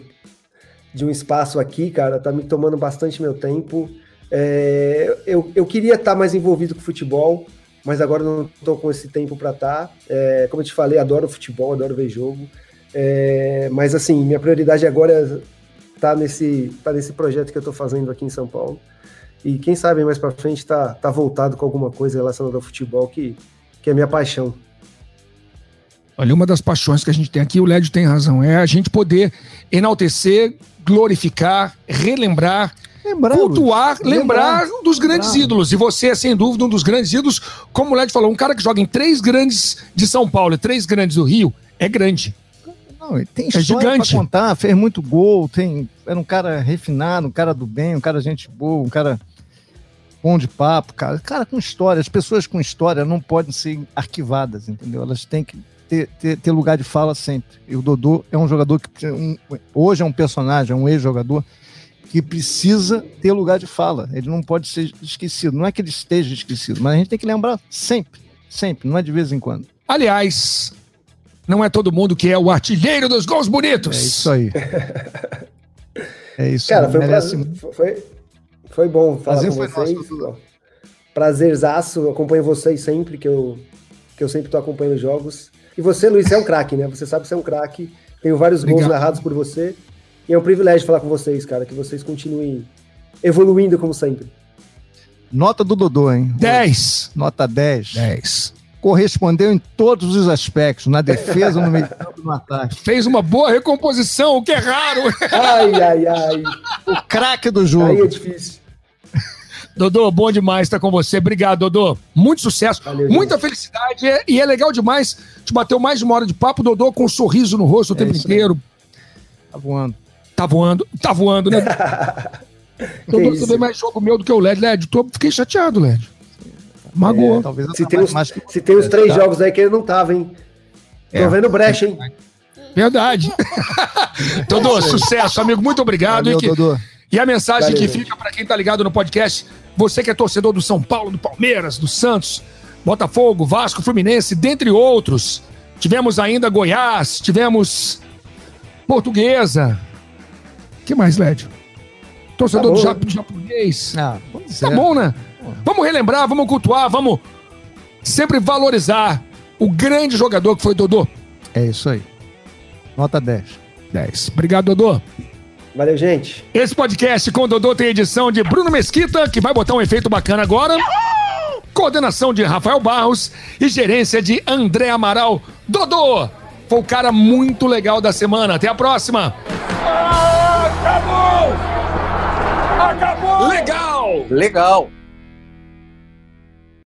de um espaço aqui, cara. Tá me tomando bastante meu tempo. É, eu, eu queria estar tá mais envolvido com futebol, mas agora não estou com esse tempo para estar. Tá. É, como eu te falei, adoro futebol, adoro ver jogo. É, mas assim, minha prioridade agora é nesse, tá nesse projeto que eu estou fazendo aqui em São Paulo. E quem sabe mais para frente tá, tá voltado com alguma coisa relacionada ao futebol que, que é minha paixão. Olha, uma das paixões que a gente tem aqui, o Lédio tem razão, é a gente poder enaltecer, glorificar, relembrar, lembrar, cultuar, lembrar, lembrar dos grandes lembrar. ídolos. E você é, sem dúvida, um dos grandes ídolos. Como o Lédio falou, um cara que joga em três grandes de São Paulo e três grandes do Rio, é grande. Não, tem é história é pra contar, fez muito gol, tem, era um cara refinado, um cara do bem, um cara gente boa, um cara bom de papo, cara. Cara com história, as pessoas com história não podem ser arquivadas, entendeu? Elas têm que ter, ter, ter lugar de fala sempre. E o Dodô é um jogador que um, hoje é um personagem, é um ex-jogador que precisa ter lugar de fala. Ele não pode ser esquecido. Não é que ele esteja esquecido, mas a gente tem que lembrar sempre, sempre, não é de vez em quando. Aliás, não é todo mundo que é o artilheiro dos gols bonitos. É isso aí. é isso. Cara, foi, merece... foi, foi bom falar prazer com vocês. Nosso, Prazerzaço, acompanho vocês sempre, que eu, que eu sempre tô acompanhando jogos. E você, Luiz, é um craque, né? Você sabe que você é um craque. Tenho vários Obrigado. gols narrados por você. E é um privilégio falar com vocês, cara. Que vocês continuem evoluindo como sempre. Nota do Dodô, hein? 10. Nota 10. 10 correspondeu em todos os aspectos, na defesa, no meio campo no ataque. Fez uma boa recomposição, o que é raro. Ai, ai, ai. O craque do jogo. Aí é difícil. Dodô, bom demais estar com você. Obrigado, Dodô. Muito sucesso, Valeu, muita gente. felicidade. E é legal demais. Te bateu mais de uma hora de papo, Dodô, com um sorriso no rosto o é tempo inteiro. Tá voando. Tá voando. Tá voando, né? Dodô, você vê mais jogo meu do que o LED. LED, tô, fiquei chateado, LED. Magoou. É, se, tem os, se tem os três tá. jogos aí que ele não tava, hein? Tô é. vendo brecha, hein? Verdade. Dodô, sucesso, amigo. Muito obrigado. Valeu, e, que, e, a mensagem Valeu, que fica para quem tá ligado no podcast, você que é torcedor do São Paulo, do Palmeiras, do Santos, Botafogo, Vasco, Fluminense, dentre outros. Tivemos ainda Goiás, tivemos Portuguesa. Que mais, Lédio? Torcedor tá do japonês. Ah, tá é. bom, né? Vamos relembrar, vamos cultuar, vamos sempre valorizar o grande jogador que foi Dodô. É isso aí. Nota 10. 10. Obrigado, Dodô. Valeu, gente. Esse podcast com o Dodô tem edição de Bruno Mesquita, que vai botar um efeito bacana agora. Coordenação de Rafael Barros e gerência de André Amaral. Dodô foi o cara muito legal da semana. Até a próxima. Acabou! Acabou! Legal! Legal!